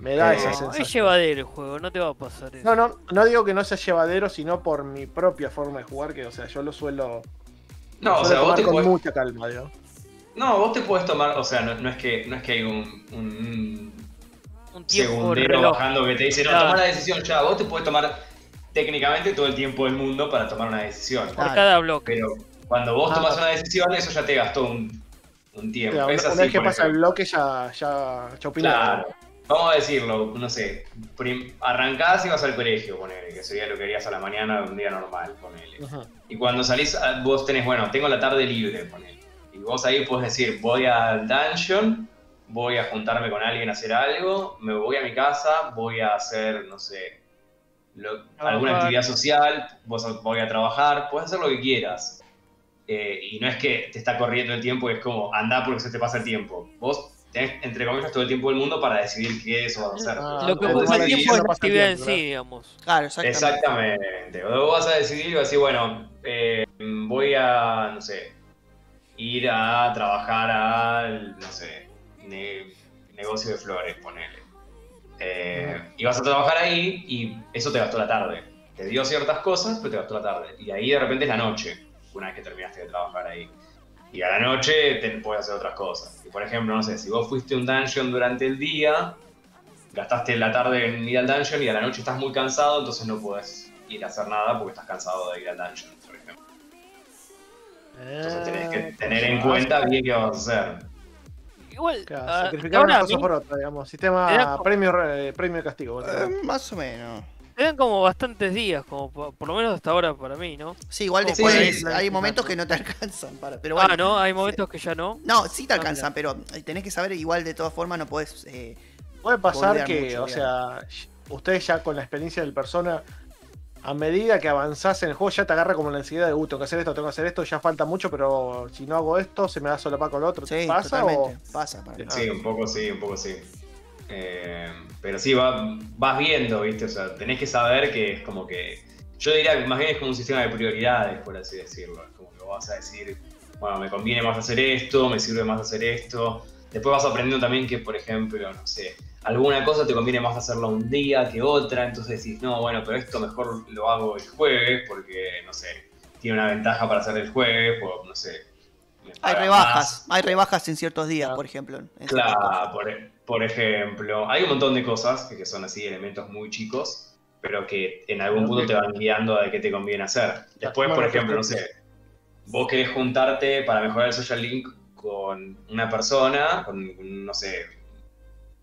Me da esa No, sensación. es llevadero el juego, no te va a pasar eso. No, no, no digo que no sea llevadero, sino por mi propia forma de jugar, que, o sea, yo lo suelo, No, o suelo sea, vos te con podés- mucha calma, digo. No, vos te puedes tomar, o sea, no, no es que no es que hay un, un- un tiempo segundero bajando que te dice, no, Claro. toma la decisión ya. Vos te puedes tomar técnicamente todo el tiempo del mundo para tomar una decisión. por Claro. cada bloque. Pero cuando vos Ah. tomas una decisión, eso ya te gastó un, un tiempo. Claro, Es una, así, vez que pasa el bloque ya, ya, ya opina. Claro. Vamos a decirlo, no sé, arrancás y vas al colegio, ponele, que sería lo que harías a la mañana de un día normal, ponele. Ajá. Y cuando salís, ah, vos tenés, bueno, tengo la tarde libre, ponele. Y vos ahí podés decir, voy al dungeon, voy a juntarme con alguien a hacer algo, me voy a mi casa, voy a hacer, no sé, lo- alguna actividad social, vos voy a trabajar, puedes hacer lo que quieras. Eh, y no es que te está corriendo el tiempo, es como andá porque se te pasa el tiempo. Vos tenés, entre comillas, todo el tiempo del mundo para decidir qué eso vas a hacer. Ah, Lo que ocupa el tiempo es la actividad en sí, digamos. Claro, exactamente. Exactamente. Vos vas a decidir y vas a decir, bueno, eh, voy a, no sé, ir a trabajar al, no sé, ne- negocio de flores, ponele. Eh, y vas a trabajar ahí y eso te gastó la tarde. Te dio ciertas cosas, pero te gastó la tarde. Y ahí de repente es la noche, una vez que terminaste de trabajar ahí. Y a la noche te puedes hacer otras cosas. Y por ejemplo, no sé, si vos fuiste a un dungeon durante el día, gastaste la tarde en ir al dungeon y a la noche estás muy cansado, entonces no podés ir a hacer nada porque estás cansado de ir al dungeon, por ejemplo. Entonces tenés que Eh, tener en cuenta bien qué vas a hacer. Igual, Claro, sacrificar una cosa mí por otra, digamos. Te Sistema premio, eh, premio castigo. Eh, más o menos. Te dan como bastantes días, como por, por lo menos hasta ahora para mí, ¿no? Sí, igual después sí, hay momentos que no te alcanzan para. Pero bueno, ah, ¿no? Hay momentos que ya no. No, sí te Ah, alcanzan, pero tenés que saber, igual de todas formas no podés. eh, Puede pasar que, mucho, o sea, ustedes ya con la experiencia del persona, a medida que avanzás en el juego, ya te agarra como la ansiedad de, uh, tengo que hacer esto, tengo que hacer esto, ya falta mucho, pero si no hago esto, se me da solapa con lo otro. sí, ¿Pasa totalmente. o...? Pasa para mí. Sí, un poco sí, un poco sí. Eh, pero sí, va- vas viendo, ¿viste? O sea, tenés que saber que es como que. Yo diría que más bien es como un sistema de prioridades, por así decirlo. Es como que vas a decir, bueno, me conviene más hacer esto, me sirve más hacer esto. Después vas aprendiendo también que, por ejemplo, no sé, alguna cosa te conviene más hacerlo un día que otra, entonces decís, no, bueno, pero esto mejor lo hago el jueves porque, no sé, tiene una ventaja para hacer el jueez, o no sé. Hay rebajas, más. hay rebajas en ciertos días, Claro. por ejemplo. Claro, por, e- por ejemplo, hay un montón de cosas que, son así, elementos muy chicos, pero que en algún punto te van guiando a de qué te conviene hacer. Después, por ejemplo, no sé, vos querés juntarte para mejorar el social link con una persona, con, no sé,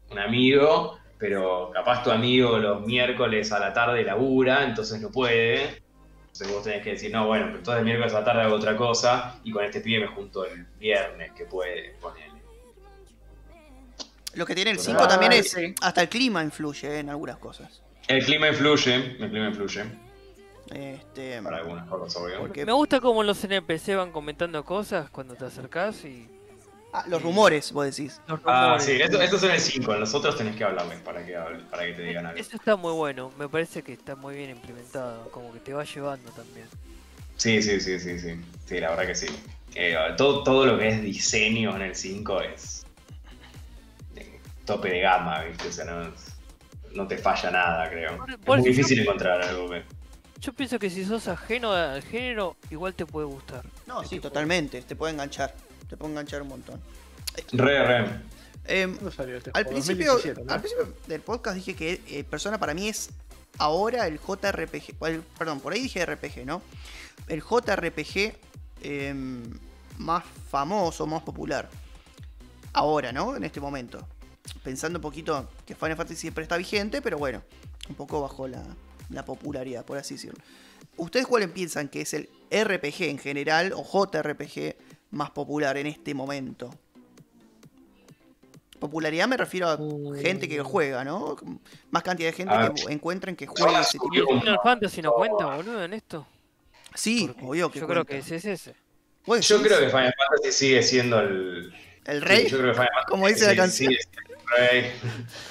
un amigo, pero capaz tu amigo los miércoles a la tarde labura, entonces no puede. Entonces vos tenés que decir, no, bueno, pero entonces el miércoles a la tarde hago otra cosa y con este pibe me junto el viernes que puede ponerle. Lo que tiene el Ah, 5 también es. sí. Hasta el clima influye eh, en algunas cosas. El clima influye, el clima influye, Este, para algunas cosas, obvio. porque Me gusta cómo los NPC van comentando cosas cuando te acercás y ah, los rumores, vos decís. los Ah, sí, esto, esto son el 5, en los otros tenés que hablarles para que, para que te digan algo. Eso está muy bueno, me parece que está muy bien implementado, como que te va llevando también. Sí, sí, sí, sí, sí, sí, la verdad que sí. Eh, todo, todo lo que es diseño en el 5 es tope de gama, ¿viste? O sea, no, no te falla nada, creo. Por- Es por muy difícil yo- encontrar algo que... Yo pienso que si sos ajeno al género, igual te puede gustar. No, sí, totalmente. Te puede enganchar. Te puede enganchar un montón. Re, re. Em, ¿Cuándo salió este al, principio, 2017, ¿no? al principio del podcast dije que eh, Persona para mí es ahora el JRPG. el- perdón, por ahí dije RPG, ¿no? El JRPG em, más famoso, más popular. Ahora, ¿no? En este momento. Pensando un poquito que Final Fantasy siempre está vigente, pero bueno, un poco bajo la, la popularidad, por así decirlo. ¿Ustedes cuáles piensan que es el RPG en general o JRPG más popular en este momento? Popularidad me refiero a gente que juega, ¿no? Más cantidad de gente Ah. que encuentren que juega ese tipo ¿Y el de... Final Fantasy no cuenta, boludo, en esto? Sí, Porque obvio que Yo creo que ese es ese. Yo creo que Final Fantasy sigue siendo el... ¿El rey? Sí, yo creo que Final Fantasy Como dice la canción. sigue siendo.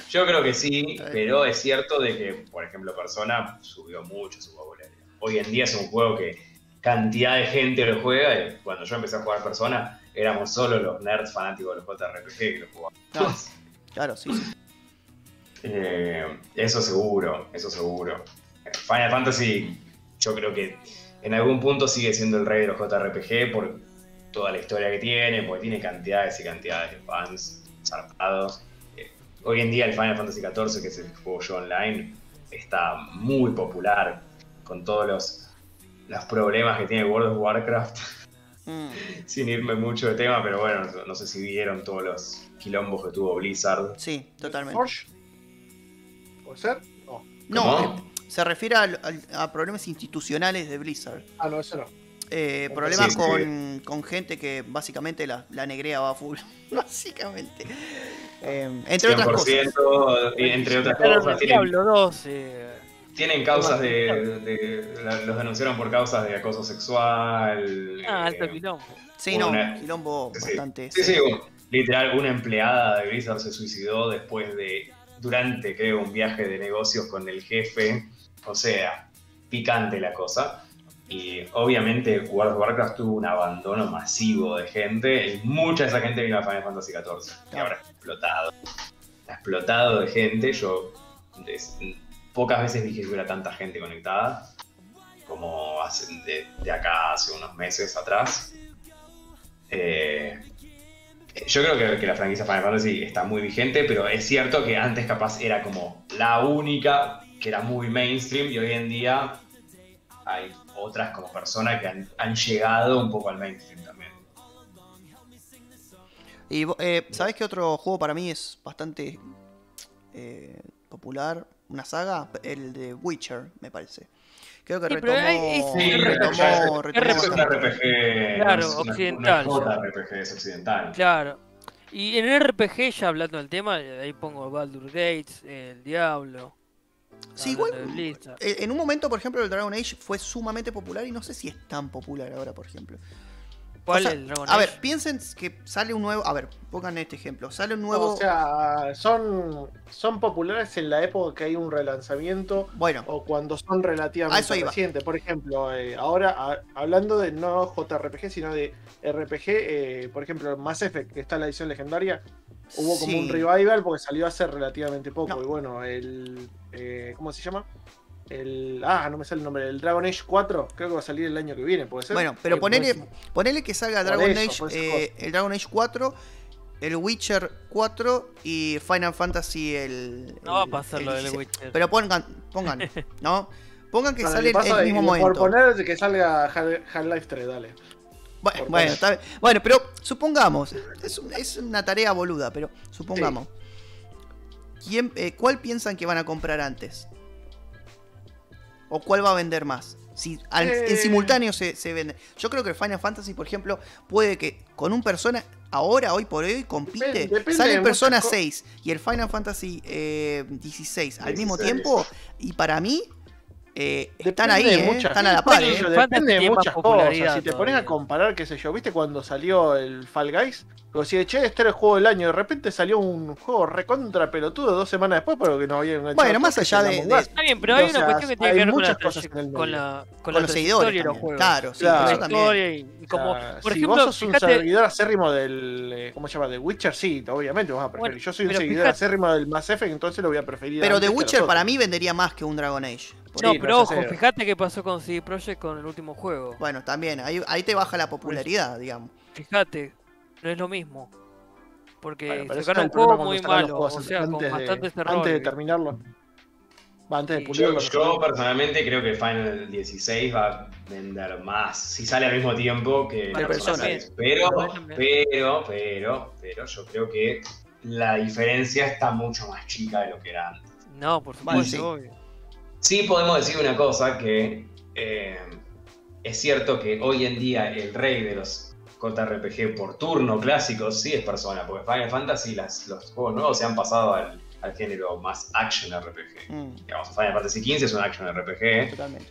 Yo creo que sí, pero es cierto de que, por ejemplo, Persona subió mucho su popularidad. Hoy en día es un juego que cantidad de gente lo juega. y cuando yo empecé a jugar Persona, éramos solo los nerds fanáticos de los JRPG que lo jugaban. No, claro, sí, sí. Eh, eso seguro, eso seguro. Final Fantasy, yo creo que en algún punto sigue siendo el rey de los JRPG por toda la historia que tiene, porque tiene cantidades y cantidades de fans zarpados. Hoy en día el Final Fantasy XIV, que es el juego yo online, está muy popular con todos los, los problemas que tiene World of Warcraft. Mm. Sin irme mucho de tema, pero bueno, no, no sé si vieron todos los quilombos que tuvo Blizzard. Sí, totalmente. Forge. ¿Puede ser? No. No, eh, se refiere a, problemas institucionales de Blizzard. Ah, no, eso no. Eh, problemas Sí, sí. con, con gente que básicamente la, la negrea va a full. básicamente. Eh, entre otras cosas. 100%, y entre otras Pero cosas, el tienen, Diablo 2, eh, tienen causas de, Los denunciaron por causas de acoso sexual. ah, eh, alto quilombo. Sí, no, quilombo Sí, bastante. Sí, sí, literal, una empleada de Blizzard se suicidó después de, durante, creo, un viaje de negocios con el jefe. O sea, picante la cosa. Y obviamente World of Warcraft tuvo un abandono masivo de gente y mucha de esa gente vino a Final Fantasy XIV. Y ahora explotado. Está explotado de gente. Yo pocas veces dije que hubiera tanta gente conectada como de, acá hace unos meses atrás. Eh, yo creo que, la franquicia Final Fantasy está muy vigente, pero es cierto que antes capaz era como la única que era muy mainstream y hoy en día hay otras como personas que han llegado un poco al mainstream también. Y eh, ¿sabés qué otro juego para mí es bastante eh, popular? Una saga, el de Witcher, me parece. Creo que Sí, retomó, pero hay- es- Sí, retomó, retomó es un bastante. RPG. Claro, una- occidental. No es JRPG, es occidental. Claro. Y en el RPG, ya hablando del tema, ahí pongo Baldur Gates, el Diablo. Sí, igual- Blizzard. Eh, En un momento, por ejemplo, el Dragon Age fue sumamente popular y no sé si es tan popular ahora, por ejemplo. ¿Cuál O sea, es el Dragon A ver, piensen que sale un nuevo. A ver, pongan este ejemplo. Sale un nuevo. O sea, son, son populares en la época que hay un relanzamiento bueno, o cuando son relativamente recientes. Por ejemplo, eh, ahora a- hablando de no JRPG, sino de RPG, eh, por ejemplo, Mass Effect, que está en la edición legendaria, hubo como un revival porque salió hace relativamente poco. No. Y bueno, el. eh, ¿Cómo se llama? El. Ah, no me sale el nombre. El Dragon Age 4, creo que va a salir el año que viene, ¿puede ser? Bueno, pero Sí, ponele, puede ser. ponele que salga Por Dragon eso, Age, por eh, el Dragon Age 4, el Witcher 4 y Final Fantasy el. No va a el- pasar el lo del 16. Witcher. Pero pongan, pongan, ¿no? Pongan que Para sale el mismo Por momento. poner que salga Hal- Half-Life 3, dale. Bueno, por bueno, poner. está bien. Bueno, pero supongamos, es una tarea boluda, pero supongamos. ¿Quién, eh, ¿Cuál piensan que van a comprar antes? ¿O cuál va a vender más? Si al- en Eh. simultáneo se, se vende. Yo creo que el Final Fantasy, por ejemplo, puede que con un persona, ahora, hoy por hoy, compite. Depende- depende sale el Persona muchas co- 6 y el Final Fantasy eh, 16 al mismo 16. tiempo. Y para mí, eh, están ahí, de eh, están a la par. eh. Depende de muchas cosas. Si te pones a comparar, qué sé yo, ¿viste cuando salió el Fall Guys? Digo, si che, este era el juego del año, de repente salió un juego recontra pelotudo dos semanas después, pero que no había Bueno, más allá de-. Está bien, pero hay O una cuestión que tiene que ver con la, muchas cosas en el traye- con la, con Con la los seguidores trayectoria de los también. juegos. Claro, sí, Claro. eso también. Y, y como, O sea, por si ejemplo, vos sos un seguidor acérrimo del. ¿Cómo se llama? De Witcher, sí, obviamente vas a preferir. Bueno, yo soy un seguidor fíjate- acérrimo del Mass Effect, entonces lo voy a preferir. Pero The Witcher para mí vendería más que un Dragon Age. No, Sí, pero ojo, fíjate qué pasó con CD Projekt con el último juego. Bueno, también, ahí, ahí te baja la popularidad, digamos. Fíjate, no es lo mismo. Porque Bueno, sacaron un juego muy malo, o sea, con antes de- bastantes Antes de errores. terminarlo. Va, antes de pulirlo. Yo, personalmente creo que Final 16 va a vender más si sale al mismo tiempo que Vale, Persona Persona. 6. Pero, pero, pero, pero yo creo que la diferencia está mucho más chica de lo que era antes. No, por supuesto, sí. obvio. Sí podemos decir una cosa que eh, es cierto que hoy en día el rey de los JRPG por turno clásicos sí es persona, porque Final Fantasy las, los juegos nuevos se han pasado al, al género más action RPG. Mm, Digamos, Final Fantasy XV es un action RPG. totalmente.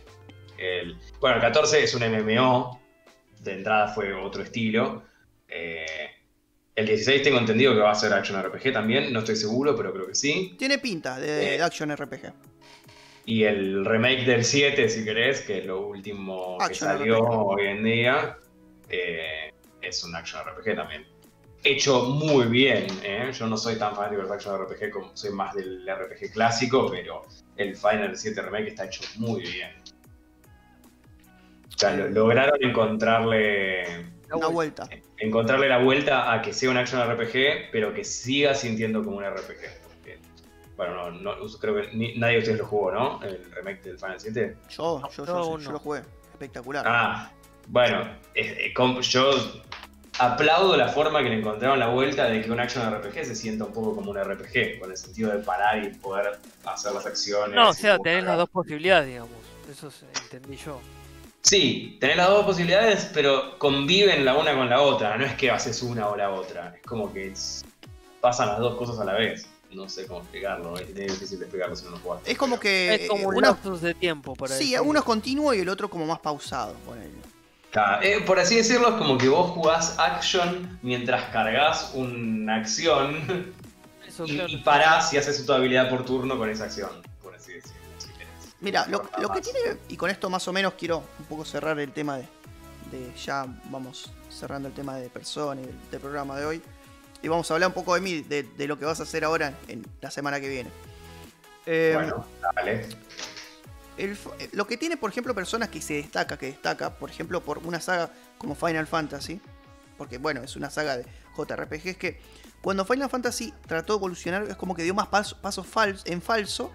El, bueno, el 14 es un MMO. De entrada fue otro estilo. Eh, el 16 tengo entendido que va a ser Action RPG también. No estoy seguro, pero creo que sí. Tiene pinta de, Eh. de Action RPG. Y el remake del 7, si querés, que es lo último que Action salió RPG. hoy en día, eh, es un Action RPG también. Hecho muy bien. ¿eh? Yo no soy tan fanático del Action RPG como soy más del RPG clásico, pero el Final 7 Remake está hecho muy bien. O sea, lo- lograron encontrarle Una vuelta. encontrarle la vuelta a que sea un action RPG, pero que siga sintiendo como un RPG. Bueno, no, no- creo que ni- nadie de ustedes lo jugó, ¿no? El remake del Final 7. Yo, No, yo, yo yo, lo jugué. Espectacular. Ah, bueno, eh, eh, yo aplaudo la forma que le encontraron la vuelta de que un action RPG se sienta un poco como un RPG, con el sentido de parar y poder hacer las acciones. No, o sea, tenés las dos posibilidades, digamos. Eso se- entendí yo. Sí, tenés las dos posibilidades, pero conviven la una con la otra. No es que haces una o la otra. Es como que es- pasan las dos cosas a la vez. No sé cómo explicarlo. Es difícil de explicarlo si no lo jugaste. Es como que. Es como un uno- lapsus de tiempo para Sí, decir. uno es continuo y el otro como más pausado. Claro, eh, por así decirlo, es como que vos jugás action mientras cargas una acción Eso, y, claro. y parás y haces tu habilidad por turno con esa acción. Por así decirlo. si querés. Mira, lo, que tiene, y con esto más o menos quiero un poco cerrar el tema de, de ya vamos cerrando el tema de persona y del, del programa de hoy. Y vamos a hablar un poco de mí, de, de lo que vas a hacer ahora en la semana que viene. Eh, Bueno, dale. el eh, lo que tiene, por ejemplo, personas que se destaca, que destaca, por ejemplo, por una saga como Final Fantasy, porque bueno, es una saga de JRPG, es que cuando Final Fantasy trató de evolucionar, es como que dio más paso- pasos fal- en falso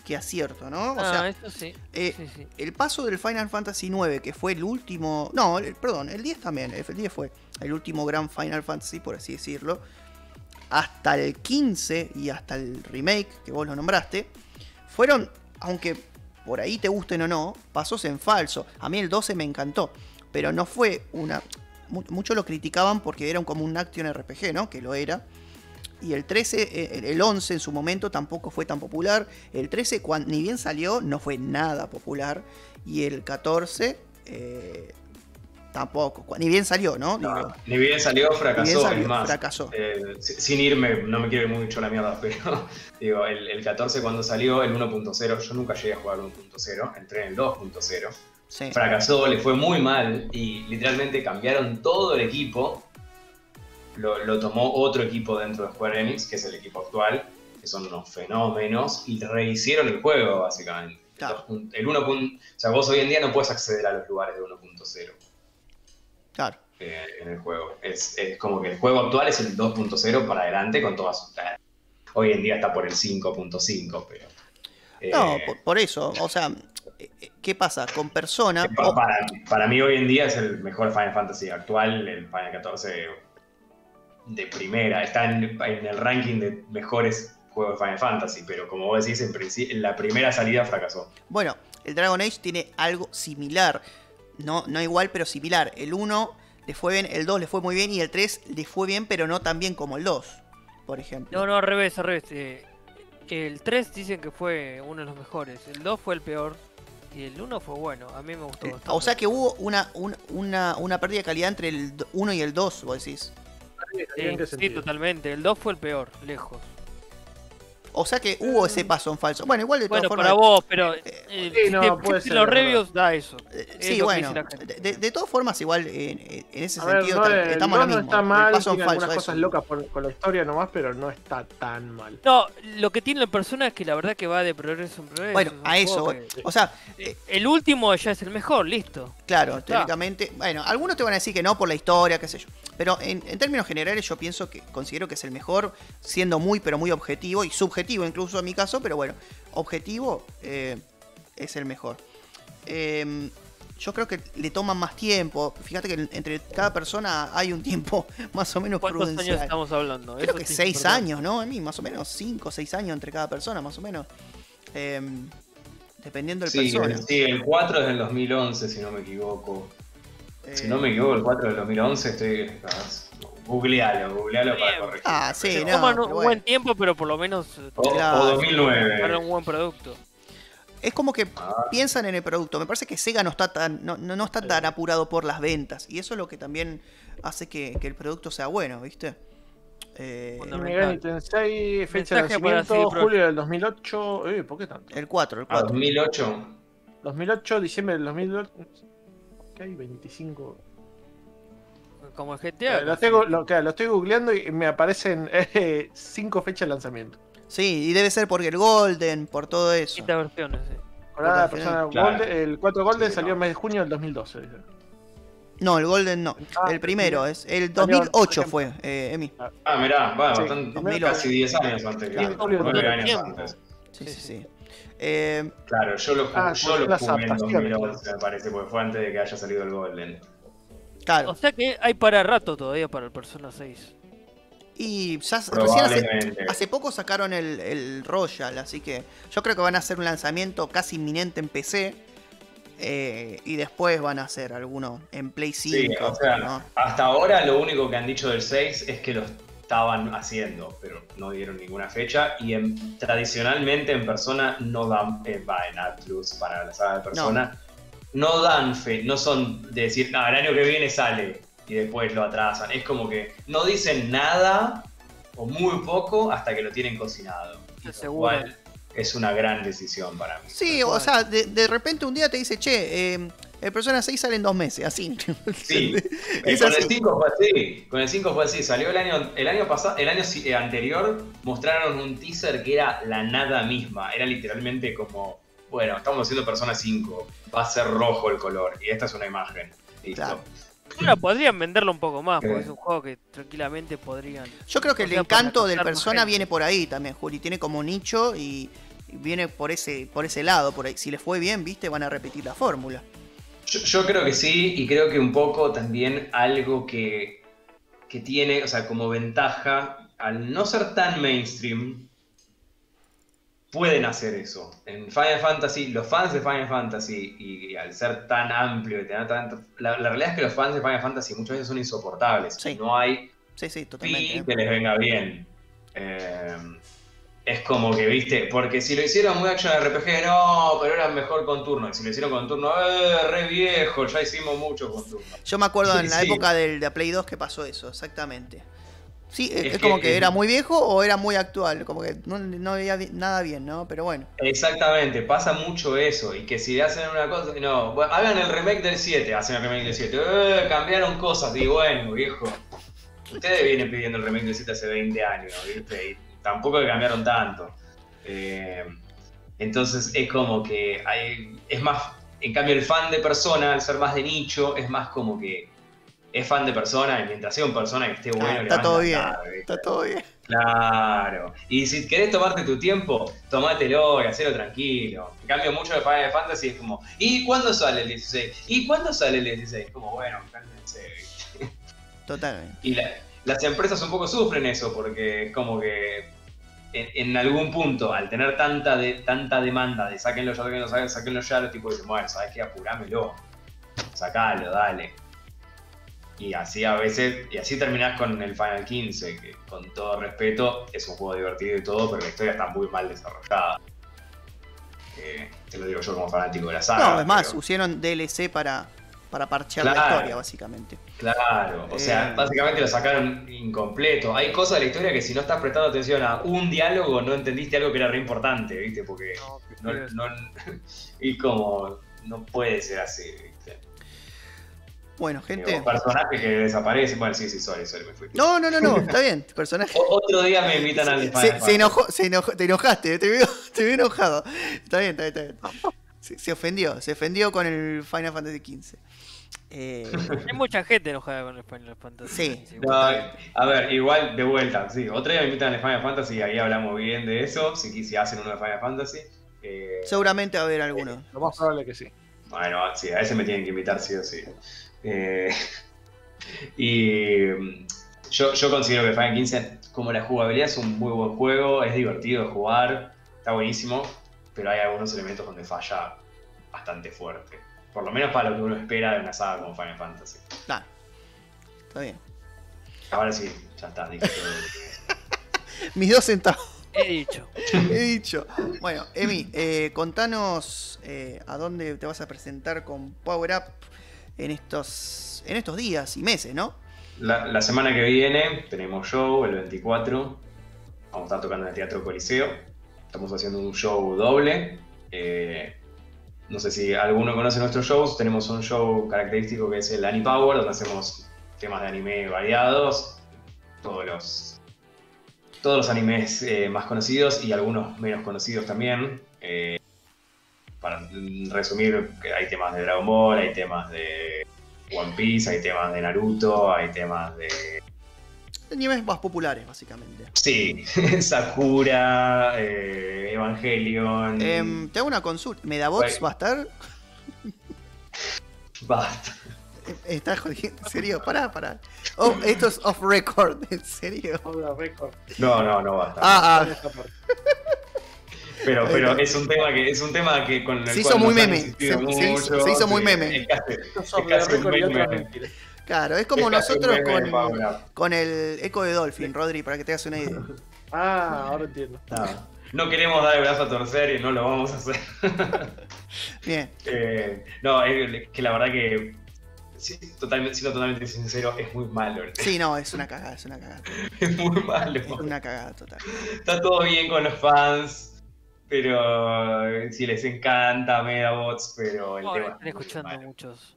que acierto, ¿no? O Ah, sea, sí. eh, sí, sí. el paso del Final Fantasy IX, que fue el último. No, el- perdón, el 10 también. El 10 fue el último gran Final Fantasy, por así decirlo. Hasta el 15 y hasta el remake, que vos lo nombraste, fueron, aunque por ahí te gusten o no, pasos en falso. A mí el 12 me encantó, pero no fue una. mu- Muchos lo criticaban porque era un- como un action RPG, ¿no? Que lo era. Y el 13, eh, el- el 11 en su momento tampoco fue tan popular. El 13, cuan- ni bien salió, no fue nada popular. Y el 14, eh, tampoco. Ni bien salió, ¿no? No, ni bien salió, fracasó. bien salió, es más, fracasó. Eh, si- sin irme, no me quiero ir mucho la mierda, pero digo, el, el 14 cuando salió, el 1.0, yo nunca llegué a jugar 1.0, entré en el 2.0, Sí. fracasó, le fue muy mal y literalmente cambiaron todo el equipo, lo, lo tomó otro equipo dentro de Square Enix, que es el equipo actual, que son unos fenómenos, y rehicieron el juego básicamente. Claro. El 1. O sea, vos hoy en día no puedes acceder a los lugares de 1.0 Claro. eh, en el juego. Es, es como que el juego actual es el 2.0 para adelante con todas sus... Hoy en día está por el 5.5, pero... eh, No, por, por eso. O sea, eh, ¿qué pasa? Con persona. para, para mí hoy en día es el mejor Final Fantasy actual, el Final 14 de primera. Está en, en el ranking de mejores juegos de Final Fantasy, pero como vos decís, en, en la primera salida fracasó. Bueno, el Dragon Age tiene algo similar. No, no igual, pero similar. El 1 le fue bien, el 2 le fue muy bien y el 3 le fue bien, pero no tan bien como el 2, por ejemplo. No, no, al revés, al revés. eh, el 3 dicen que fue uno de los mejores. El 2 fue el peor. Y el 1 fue bueno. A mí me gustó Eh, bastante. o sea que hubo una, un- una, una pérdida de calidad entre el 1 y el 2, vos decís. ¿En qué Sí, sí, totalmente. El 2 fue el peor, lejos. O sea que hubo ese paso en falso. Bueno, igual de todas Bueno, formas. para vos, pero eh, eh, sí, si no, te puede fijas en ser, los reviews da eso. eh, sí, bueno. De, de todas formas, igual en, en ese A ver, sentido no, estamos en lo 2 no mismo. está mal, paso en tiene falso. algunas eso. cosas locas por- con la historia nomás, pero no está tan mal. No, lo que tiene la persona es que la verdad que va de progreso en progreso. Bueno, a eso. que- O sea, eh, el último ya es el mejor, listo. Claro, teóricamente. Bueno, algunos te van a decir que no por la historia, qué sé yo. Pero en, en términos generales yo pienso que considero que es el mejor, siendo muy pero muy objetivo y subjetivo incluso en mi caso, pero bueno, objetivo eh, es el mejor. Eh, yo creo que le toman más tiempo. Fíjate que entre cada persona hay un tiempo más o menos ¿Cuántos años estamos hablando? Creo Eso que seis importante. años, ¿no? A mí, más o menos cinco o seis años entre cada persona, más o menos. Eh, dependiendo del Sí, persona. el, sí, el 4 es del 2011, si no me equivoco. Si Eh, no me equivoco, el 4 del 2011, estoy... Googlealo, googlealo para corregir. Ah, sí, no, toman un buen tiempo, pero por lo menos eh, O, o Claro. 2009. para un buen producto. Es como que Ah. piensan en el producto. Me parece que Sega no está tan, no, no- no está tan apurado por las ventas. Y eso es lo que también hace que, que el producto sea bueno, ¿viste? Eh. Megami Tensei, fecha de pro- julio del 2008. Eh, ¿por qué tanto? el 4, el Ah, 4. 2008. 2008, diciembre del 2008. ¿Qué hay? 25. Como el GTA. Eh, lo, estoy, gu- lo, claro, lo estoy googleando y me aparecen 5 fechas de lanzamiento. Sí, y debe ser porque el Golden, por todo eso. Distintas versiones, sí. Ahora, persona Claro. Golden- el 4 Golden Sí, salió no. en mes de junio del 2012. dice. No, el Golden no. Ah, el primero es. El Salió 2008 en- fue, eh, Emi. Ah, mirá, va, Sí, bastante, 2008. casi 10 años antes. Claro, obvio, 9 todo el años antes. Sí, sí, Sí. Eh, Claro, yo lo, Ah, yo lo jugué en adaptaciones. 2011, me parece, porque fue antes de que haya salido el Golden. Claro. O sea que hay para rato todavía para el Persona 6. Y ya recién hace, poco sacaron el, el Royal, así que yo creo que van a hacer un lanzamiento casi inminente en PC. eh, y después van a hacer alguno en Play 5. Sí, o sea, ¿no? hasta ahora lo único que han dicho del 6 es que lo estaban haciendo, pero no dieron ninguna fecha. Y en- tradicionalmente en persona no dan, eh, va en Atlus para la saga de persona, no. Dan fe, no son de decir, no, el año que viene sale y después lo atrasan. Es como que no dicen nada o muy poco hasta que lo tienen cocinado. Lo Seguro. cual es una gran decisión para mí. Sí, o sea, de, de repente un día te dice, che, eh, el Persona 6 sale en dos meses, así. Sí, Eh, Es con así. el 5 fue así. Con el 5 fue así. Salió el año, el año pasado, el año eh, anterior mostraron un teaser que era la nada misma. Era literalmente como, bueno, estamos haciendo Persona 5, va a ser rojo el color. Y esta es una imagen. Listo. Claro. Ahora podrían venderlo un poco más, porque Sí. es un juego que tranquilamente podrían. Yo creo que el encanto del Persona viene por ahí también, Juli. Tiene como nicho y, y viene por ese, por ese lado. Por ahí. Si les fue bien, viste, van a repetir la fórmula. Yo, yo creo que sí, y creo que un poco también algo que, que tiene, o sea, como ventaja, al no ser tan mainstream, pueden hacer eso. En Final Fantasy, los fans de Final Fantasy, y, al ser tan amplio y tener tanto. La, la realidad es que los fans de Final Fantasy muchas veces son insoportables. Sí. No hay Sí, sí, totalmente. que les venga bien. Eh, es como que, viste, porque si lo hicieron muy action RPG, no, pero era mejor con turno. Y si lo hicieron con turno, eh, re viejo, ya hicimos mucho con turno. Yo me acuerdo en la época del, de Play 2 que pasó eso, exactamente. Sí, es, como que- que era muy viejo o era muy actual, como que no, no veía nada bien, ¿no? Pero bueno. Exactamente, pasa mucho eso. Y que si le hacen una cosa, no, bueno, hagan el remake del 7, hacen el remake del 7, eh, cambiaron cosas. Y bueno, viejo, ustedes vienen pidiendo el remake del 7 hace 20 años, ¿viste? Y tampoco que cambiaron tanto. Eh, entonces es como que hay, es más, en cambio el fan de persona, al ser más de nicho, es más como que es fan de persona y mientras sea un persona que esté bueno, Ah, está todo bien, está todo bien. Claro. Y si querés tomarte tu tiempo, tomátelo y hacelo tranquilo. En cambio, mucho de Final Fantasy es como, ¿y cuándo sale el 16? ¿Y cuándo sale el 16? Como, bueno, cálmense. Totalmente. Y la- las empresas un poco sufren eso porque es como que en, en algún punto, al tener tanta de, tanta demanda de sáquenlo ya, sáquenlo ya, los tipos dicen, bueno, ¿sabes qué? Apurámelo. Sacalo, dale. Y así a veces, y así terminás con el Final 15, que con todo respeto es un juego divertido y todo, pero la historia está muy mal desarrollada. Eh, te lo digo yo como fanático de la saga. No, es más, pero- usaron DLC para, para parchear la historia, básicamente. Claro, o sea, Eh. básicamente lo sacaron incompleto. Hay cosas de la historia que si no estás prestando atención a un diálogo, no entendiste algo que era re importante, ¿viste? Porque No, y como no puede ser así, ¿viste? Bueno, gente. Digo, personajes que desaparecen. Bueno, sí, sí, sorry, sorry, me fui. No, no, no, no, está bien. Personaje. O- otro día me invitan al Final Se, se Fantasy. enojó, se enojó, te enojaste, te veo, te veo enojado. Está bien, está bien, está bien. Se, se ofendió, se ofendió con el Final Fantasy XV. Eh, Hay mucha gente enojada con el Final Fantasy. Sí. No, a ver, igual de vuelta, sí. Otro día me invitan al Final Fantasy y ahí hablamos bien de eso. Si, si hacen uno de Final Fantasy. Eh, seguramente va a haber alguno. Lo más probable que sí. Bueno, sí, a ese me tienen que invitar sí o sí. Eh, y mm, yo, yo considero que Final 15, como la jugabilidad es un muy buen juego, es divertido de jugar, está buenísimo, pero hay algunos elementos donde falla bastante fuerte. Por lo menos para lo que uno espera de una saga como Final Fantasy. Claro. Está bien. Ahora sí, ya está, dije todo. Mis dos centavos. He dicho. He dicho. Bueno, Emi, eh, contanos eh, a dónde te vas a presentar con Power Up en estos, en estos días y meses, ¿no? La, semana que viene tenemos show, el 24. Vamos a estar tocando en el Teatro Coliseo. Estamos haciendo un show doble. Eh, no sé si alguno conoce nuestros shows. Tenemos un show característico que es el Anime Power, donde hacemos temas de anime variados. Todos los, todos los animes eh, más conocidos y algunos menos conocidos también. Eh, para resumir, hay temas de Dragon Ball, hay temas de One Piece, hay temas de Naruto, hay temas de. Animes más populares, básicamente. Sí, Sakura, eh, Evangelion. Em, te hago una consulta. ¿Medabots Bueno. va a estar? Basta. Eh, ¿Estás jodiendo? ¿En serio? Pará, pará. Oh, esto es off record, ¿en serio? Habla récord. No, no, no basta. Ah, En ah. parte. Pero, pero es un tema que es un tema que con el Se hizo cual muy meme, se- se hizo- mucho, se hizo muy sí, meme. Es casi, es casi un. Claro, es como Es nosotros meme con, con el eco de Dolphin, Rodri, para que te hagas una idea. Ah, ahora entiendo. No, no queremos dar el brazo a torcer y no lo vamos a hacer. Bien. Eh, no, es que la verdad que, sí, totalmente, siendo totalmente sincero, es muy malo. Sí, no, es una cagada, es una cagada. Es muy malo. Es una cagada total. Está todo bien con los fans, pero eh, si les encanta Medabots, pero el Ahora tema están es escuchando malo. muchos.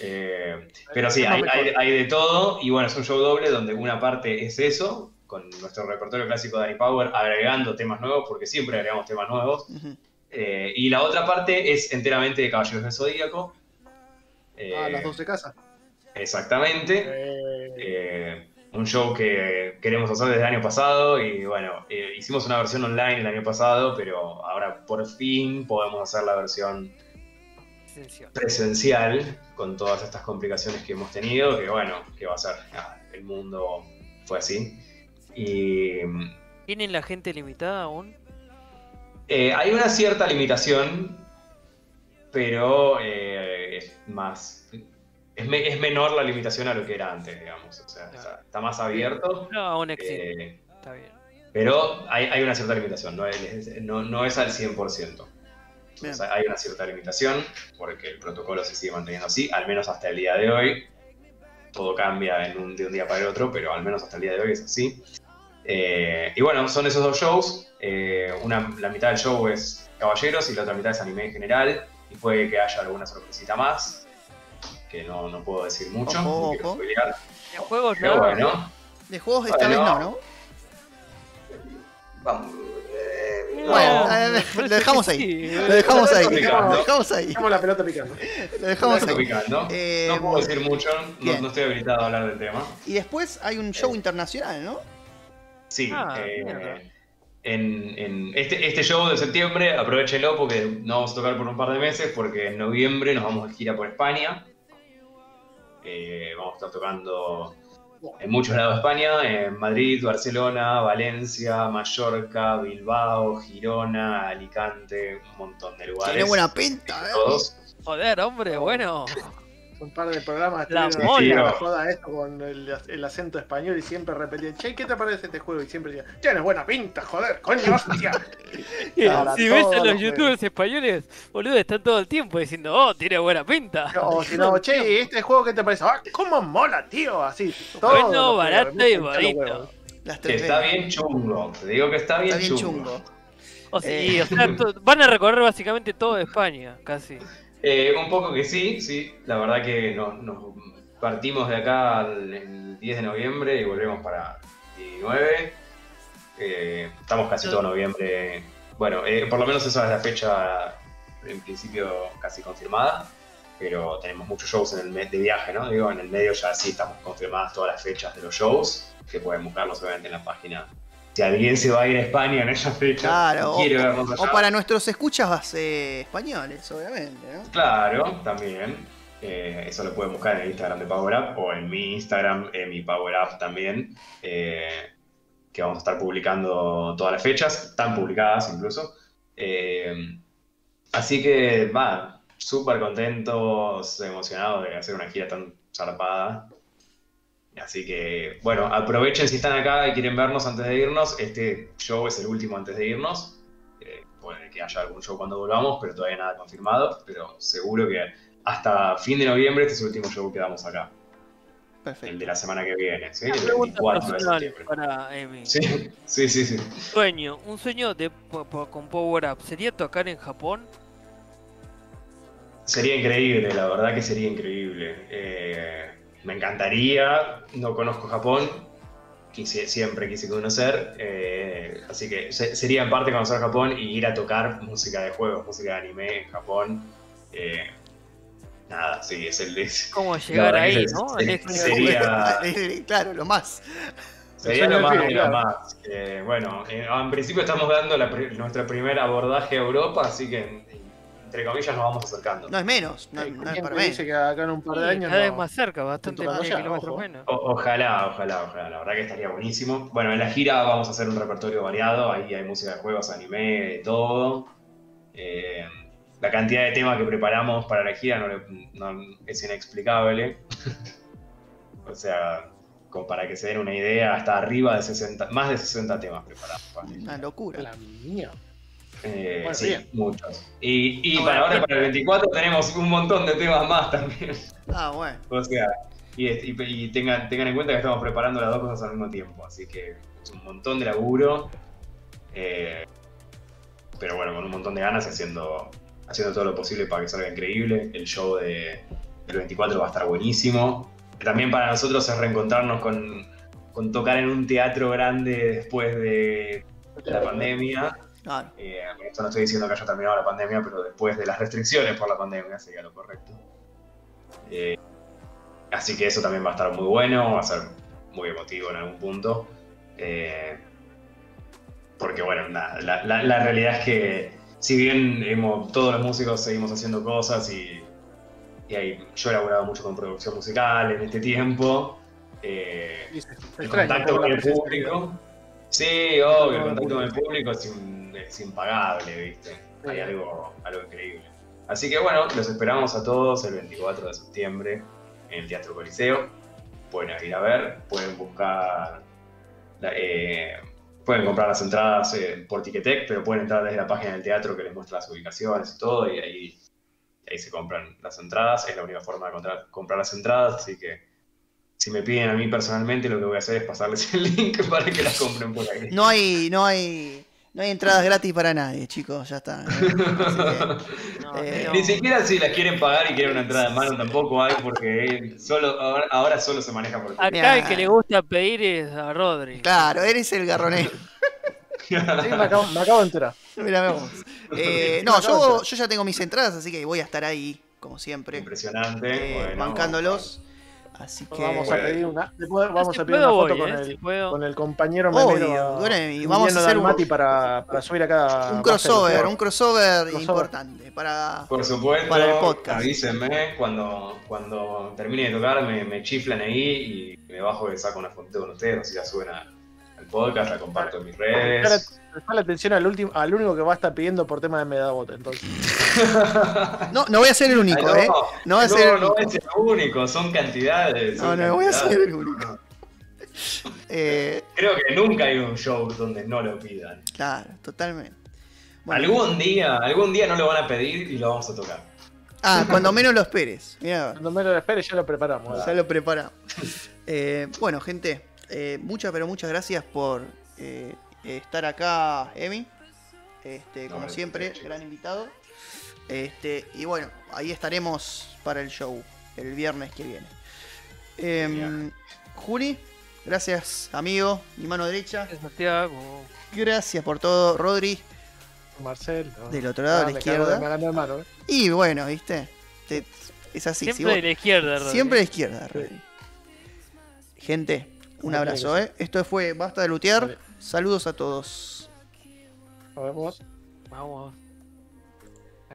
Eh, pero sí, hay, hay- hay de todo, y bueno, es un show doble donde una parte es eso, con nuestro repertorio clásico de Danny Power, agregando temas nuevos, porque siempre agregamos temas nuevos. Eh, y la otra parte es enteramente de Caballeros del Zodíaco. Eh, Ah, las 12 casas. Exactamente. Un show que queremos hacer desde el año pasado y bueno, eh, hicimos una versión online el año pasado, pero ahora por fin podemos hacer la versión Esencial. presencial con todas estas complicaciones que hemos tenido, que bueno, que va a ser, ah, el mundo fue así. Y ¿Tienen la gente limitada aún? eh, hay una cierta limitación, pero eh, es más... Es, me- es menor la limitación a lo que era antes, digamos. O sea, está, está más abierto. No, aún existe. eh, Está bien. Pero hay, hay una cierta limitación, no es, no, no es al 100%. Bien. O sea, hay una cierta limitación porque el protocolo se sigue manteniendo así, al menos hasta el día de hoy. Todo cambia en un- de un día para el otro, pero al menos hasta el día de hoy es así. Eh, y bueno, son esos dos shows. Eh, una, la mitad del show es Caballeros y la otra mitad es anime en general. Y puede que haya alguna sorpresita más, que no, no puedo decir mucho, Ojo, no. En juegos Pero no. bueno, De juegos esta Bueno. vez no, ¿no? vamos. eh, Bueno, No, eh, lo dejamos ahí. Lo dejamos ahí. Lo dejamos ahí. dejamos la pelota picando. Lo dejamos Estoy ahí. picando. Eh, no puedo decir mucho, no, no estoy habilitado a hablar del tema. Y después hay un show internacional, ¿no? Sí, Ah, eh, en, en este, este show de septiembre, aprovechenlo porque no vamos a tocar por un par de meses, porque en noviembre nos vamos de gira por España. Eh, vamos a estar tocando en muchos lados de España, en Madrid, Barcelona, Valencia, Mallorca, Bilbao, Girona, Alicante, un montón de lugares. Tiene buena pinta, ¿eh? Todos. Joder, hombre, bueno. Un par de programas La mola. la joda esto con el, el acento español y siempre repetían, che, ¿qué te parece este juego? Y siempre decían, tienes buena pinta, joder, coño, hostia. Si ves a los los youtubers españoles, boludo, están todo el tiempo diciendo, oh, tiene buena pinta. O si no, che, ¿este juego qué te parece? ¡Ah, cómo mola, tío! Así, todo. Bueno, barato y bonito. Que tres está bien chungo, te digo que está bien, Está bien chungo. chungo. O sea, Eh. o sea, van a recorrer básicamente toda España, casi. Eh, un poco que sí, sí. La verdad que nos, partimos de acá el, el 10 de noviembre y volvemos para el 19. Eh, estamos casi todo noviembre. Bueno, eh, por lo menos esa es la fecha en principio casi confirmada. Pero tenemos muchos shows en el mes de viaje, ¿no? Digo, en el medio ya sí estamos confirmadas todas las fechas de los shows, que pueden buscarlos obviamente en la página. Si alguien se va a ir a España en esa fecha, Claro, o, o para nuestros escuchas eh, españoles, obviamente, ¿no? Claro, también. Eh, eso lo pueden buscar en el Instagram de Power Up o en mi Instagram, en mi Power Up también, eh, que vamos a estar publicando todas las fechas, están publicadas incluso. Eh, así que, va, súper contentos, emocionados de hacer una gira tan zarpada. Así que, bueno, aprovechen si están acá y quieren vernos antes de irnos. Este show es el último antes de irnos. Eh, puede que haya algún show cuando volvamos, pero todavía nada confirmado. Pero seguro que hasta fin de noviembre este es el último show que damos acá. El Perfecto. de la semana que viene, ¿sí? Una El pregunta 24 de personal septiembre. para Emi. Sí, sí, sí. sí. Sueño, un sueño de con Power Up, ¿sería tocar en Japón? Sería increíble, la verdad que sería increíble. Eh, me encantaría, no conozco Japón, quise, siempre quise conocer, eh, así que se- sería en parte conocer Japón y ir a tocar música de juegos, música de anime en Japón. Eh, nada, sí, es el. Es, ¿Cómo llegar ahí, es- no? es- sería, claro, lo más. sería lo más, lo. Eh, bueno, eh, en principio estamos dando la nuestro primer abordaje a Europa, así que entre comillas nos vamos acercando. No es menos, no, no es ¿quién para menos. que acá en un par de Sí, años cada vez más cerca, bastante más kilómetros menos. O- ojalá, ojalá, ojalá. La verdad que estaría buenísimo. Bueno, en la gira vamos a hacer un repertorio variado. Ahí hay música de juegos, anime, de todo. Eh, la cantidad de temas que preparamos para la gira no le- no- es inexplicable. o sea, como para que se den una idea, hasta arriba de 60, más de 60 temas preparados. para la gira. Una locura. La mía. Eh, Bueno, sí, bien. muchos. Y, y para bueno, ahora, para el 24, tenemos un montón de temas más también. Ah, bueno. O sea, y, y- y tengan, tengan en cuenta que estamos preparando las dos cosas al mismo tiempo, así que es un montón de laburo. eh, pero bueno, con un montón de ganas y haciendo, haciendo todo lo posible para que salga increíble. El show de, del 24 va a estar buenísimo. También para nosotros es reencontrarnos con, con tocar en un teatro grande después de la pandemia. Claro. Eh, con esto no estoy diciendo que haya terminado la pandemia, pero después de las restricciones por la pandemia sería lo correcto. Eh, así que eso también va a estar muy bueno, va a ser muy emotivo en algún punto. Eh, porque bueno, nada, la, la- la realidad es que si bien hemos, todos los músicos seguimos haciendo cosas y, y hay- yo he elaborado mucho con producción musical en este tiempo, eh, el contacto con el público. Sí, obvio, el con el contacto con el público. es, in- es impagable, ¿viste? Hay algo, algo increíble. Así que bueno, los esperamos a todos el 24 de septiembre en el Teatro Coliseo. Pueden ir a ver, pueden buscar, eh, pueden comprar las entradas eh, por Ticketek, pero pueden entrar desde la página del teatro que les muestra las ubicaciones y todo, y ahí, ahí se compran las entradas. Es la única forma de comprar, comprar las entradas, así que si me piden a mí personalmente, lo que voy a hacer es pasarles el link para que las compren por ahí. No hay, no hay, no hay entradas gratis para nadie, chicos, ya está. ¿eh? Así No, Eh, no. Ni siquiera si las quieren pagar y quieren una entrada en mano tampoco hay, porque solo, ahora, ahora solo se maneja por Acá Mirá. el que le gusta pedir es a Rodri. claro, eres el garronero. Sí, me acabo, me acabo de enterar. Mira, vemos. Eh, no, yo, yo ya tengo mis entradas, así que voy a estar ahí, como siempre, Impresionante. eh, bueno. bancándolos. Así que. Vamos a pedir una, después vamos a pedir una foto voy, con, eh, el, si puedo. con el compañero Obvio, memero bueno, y vamos a hacer un- para, para subir acá un crossover, un crossover, Crossover. importante para. Por supuesto, Para el podcast. avísenme cuando, cuando termine de tocar, me, me chiflan ahí y me bajo y saco una foto con ustedes, así la suben a- al podcast, la comparto en mis redes. Presta la atención al último, al único que va a estar pidiendo por tema de Medabote, entonces. No, no voy a ser el único, Ay, ¿eh? No voy a ser el no único. es el único, son cantidades. No, son no voy a ser el único. Eh, Creo que nunca hay un show donde no lo pidan. claro, totalmente. Bueno. Algún día, algún día no lo van a pedir y lo vamos a tocar. Ah, cuando menos lo esperes. Cuando me lo espere ya lo preparamos. ya lo preparamos. Eh, bueno, gente, eh, muchas, pero muchas gracias por eh, estar acá, Emi. Este, como gracias, siempre, gran invitado. Este, y bueno, ahí estaremos para el show el viernes que viene. Em, Juli, gracias, amigo, mi mano derecha. Santiago. Gracias por todo, Rodri. Marcel. Del otro lado, a la me izquierda. cago- Me ganó el mano, ¿eh? Y bueno, viste, te- es así. si Siempre vos- de la izquierda, Rodri. Siempre a la izquierda, Rodri. Gente, un abrazo, ¿eh? Esto fue Basta de Lutear. Saludos a todos. Nos vemos. Vamos.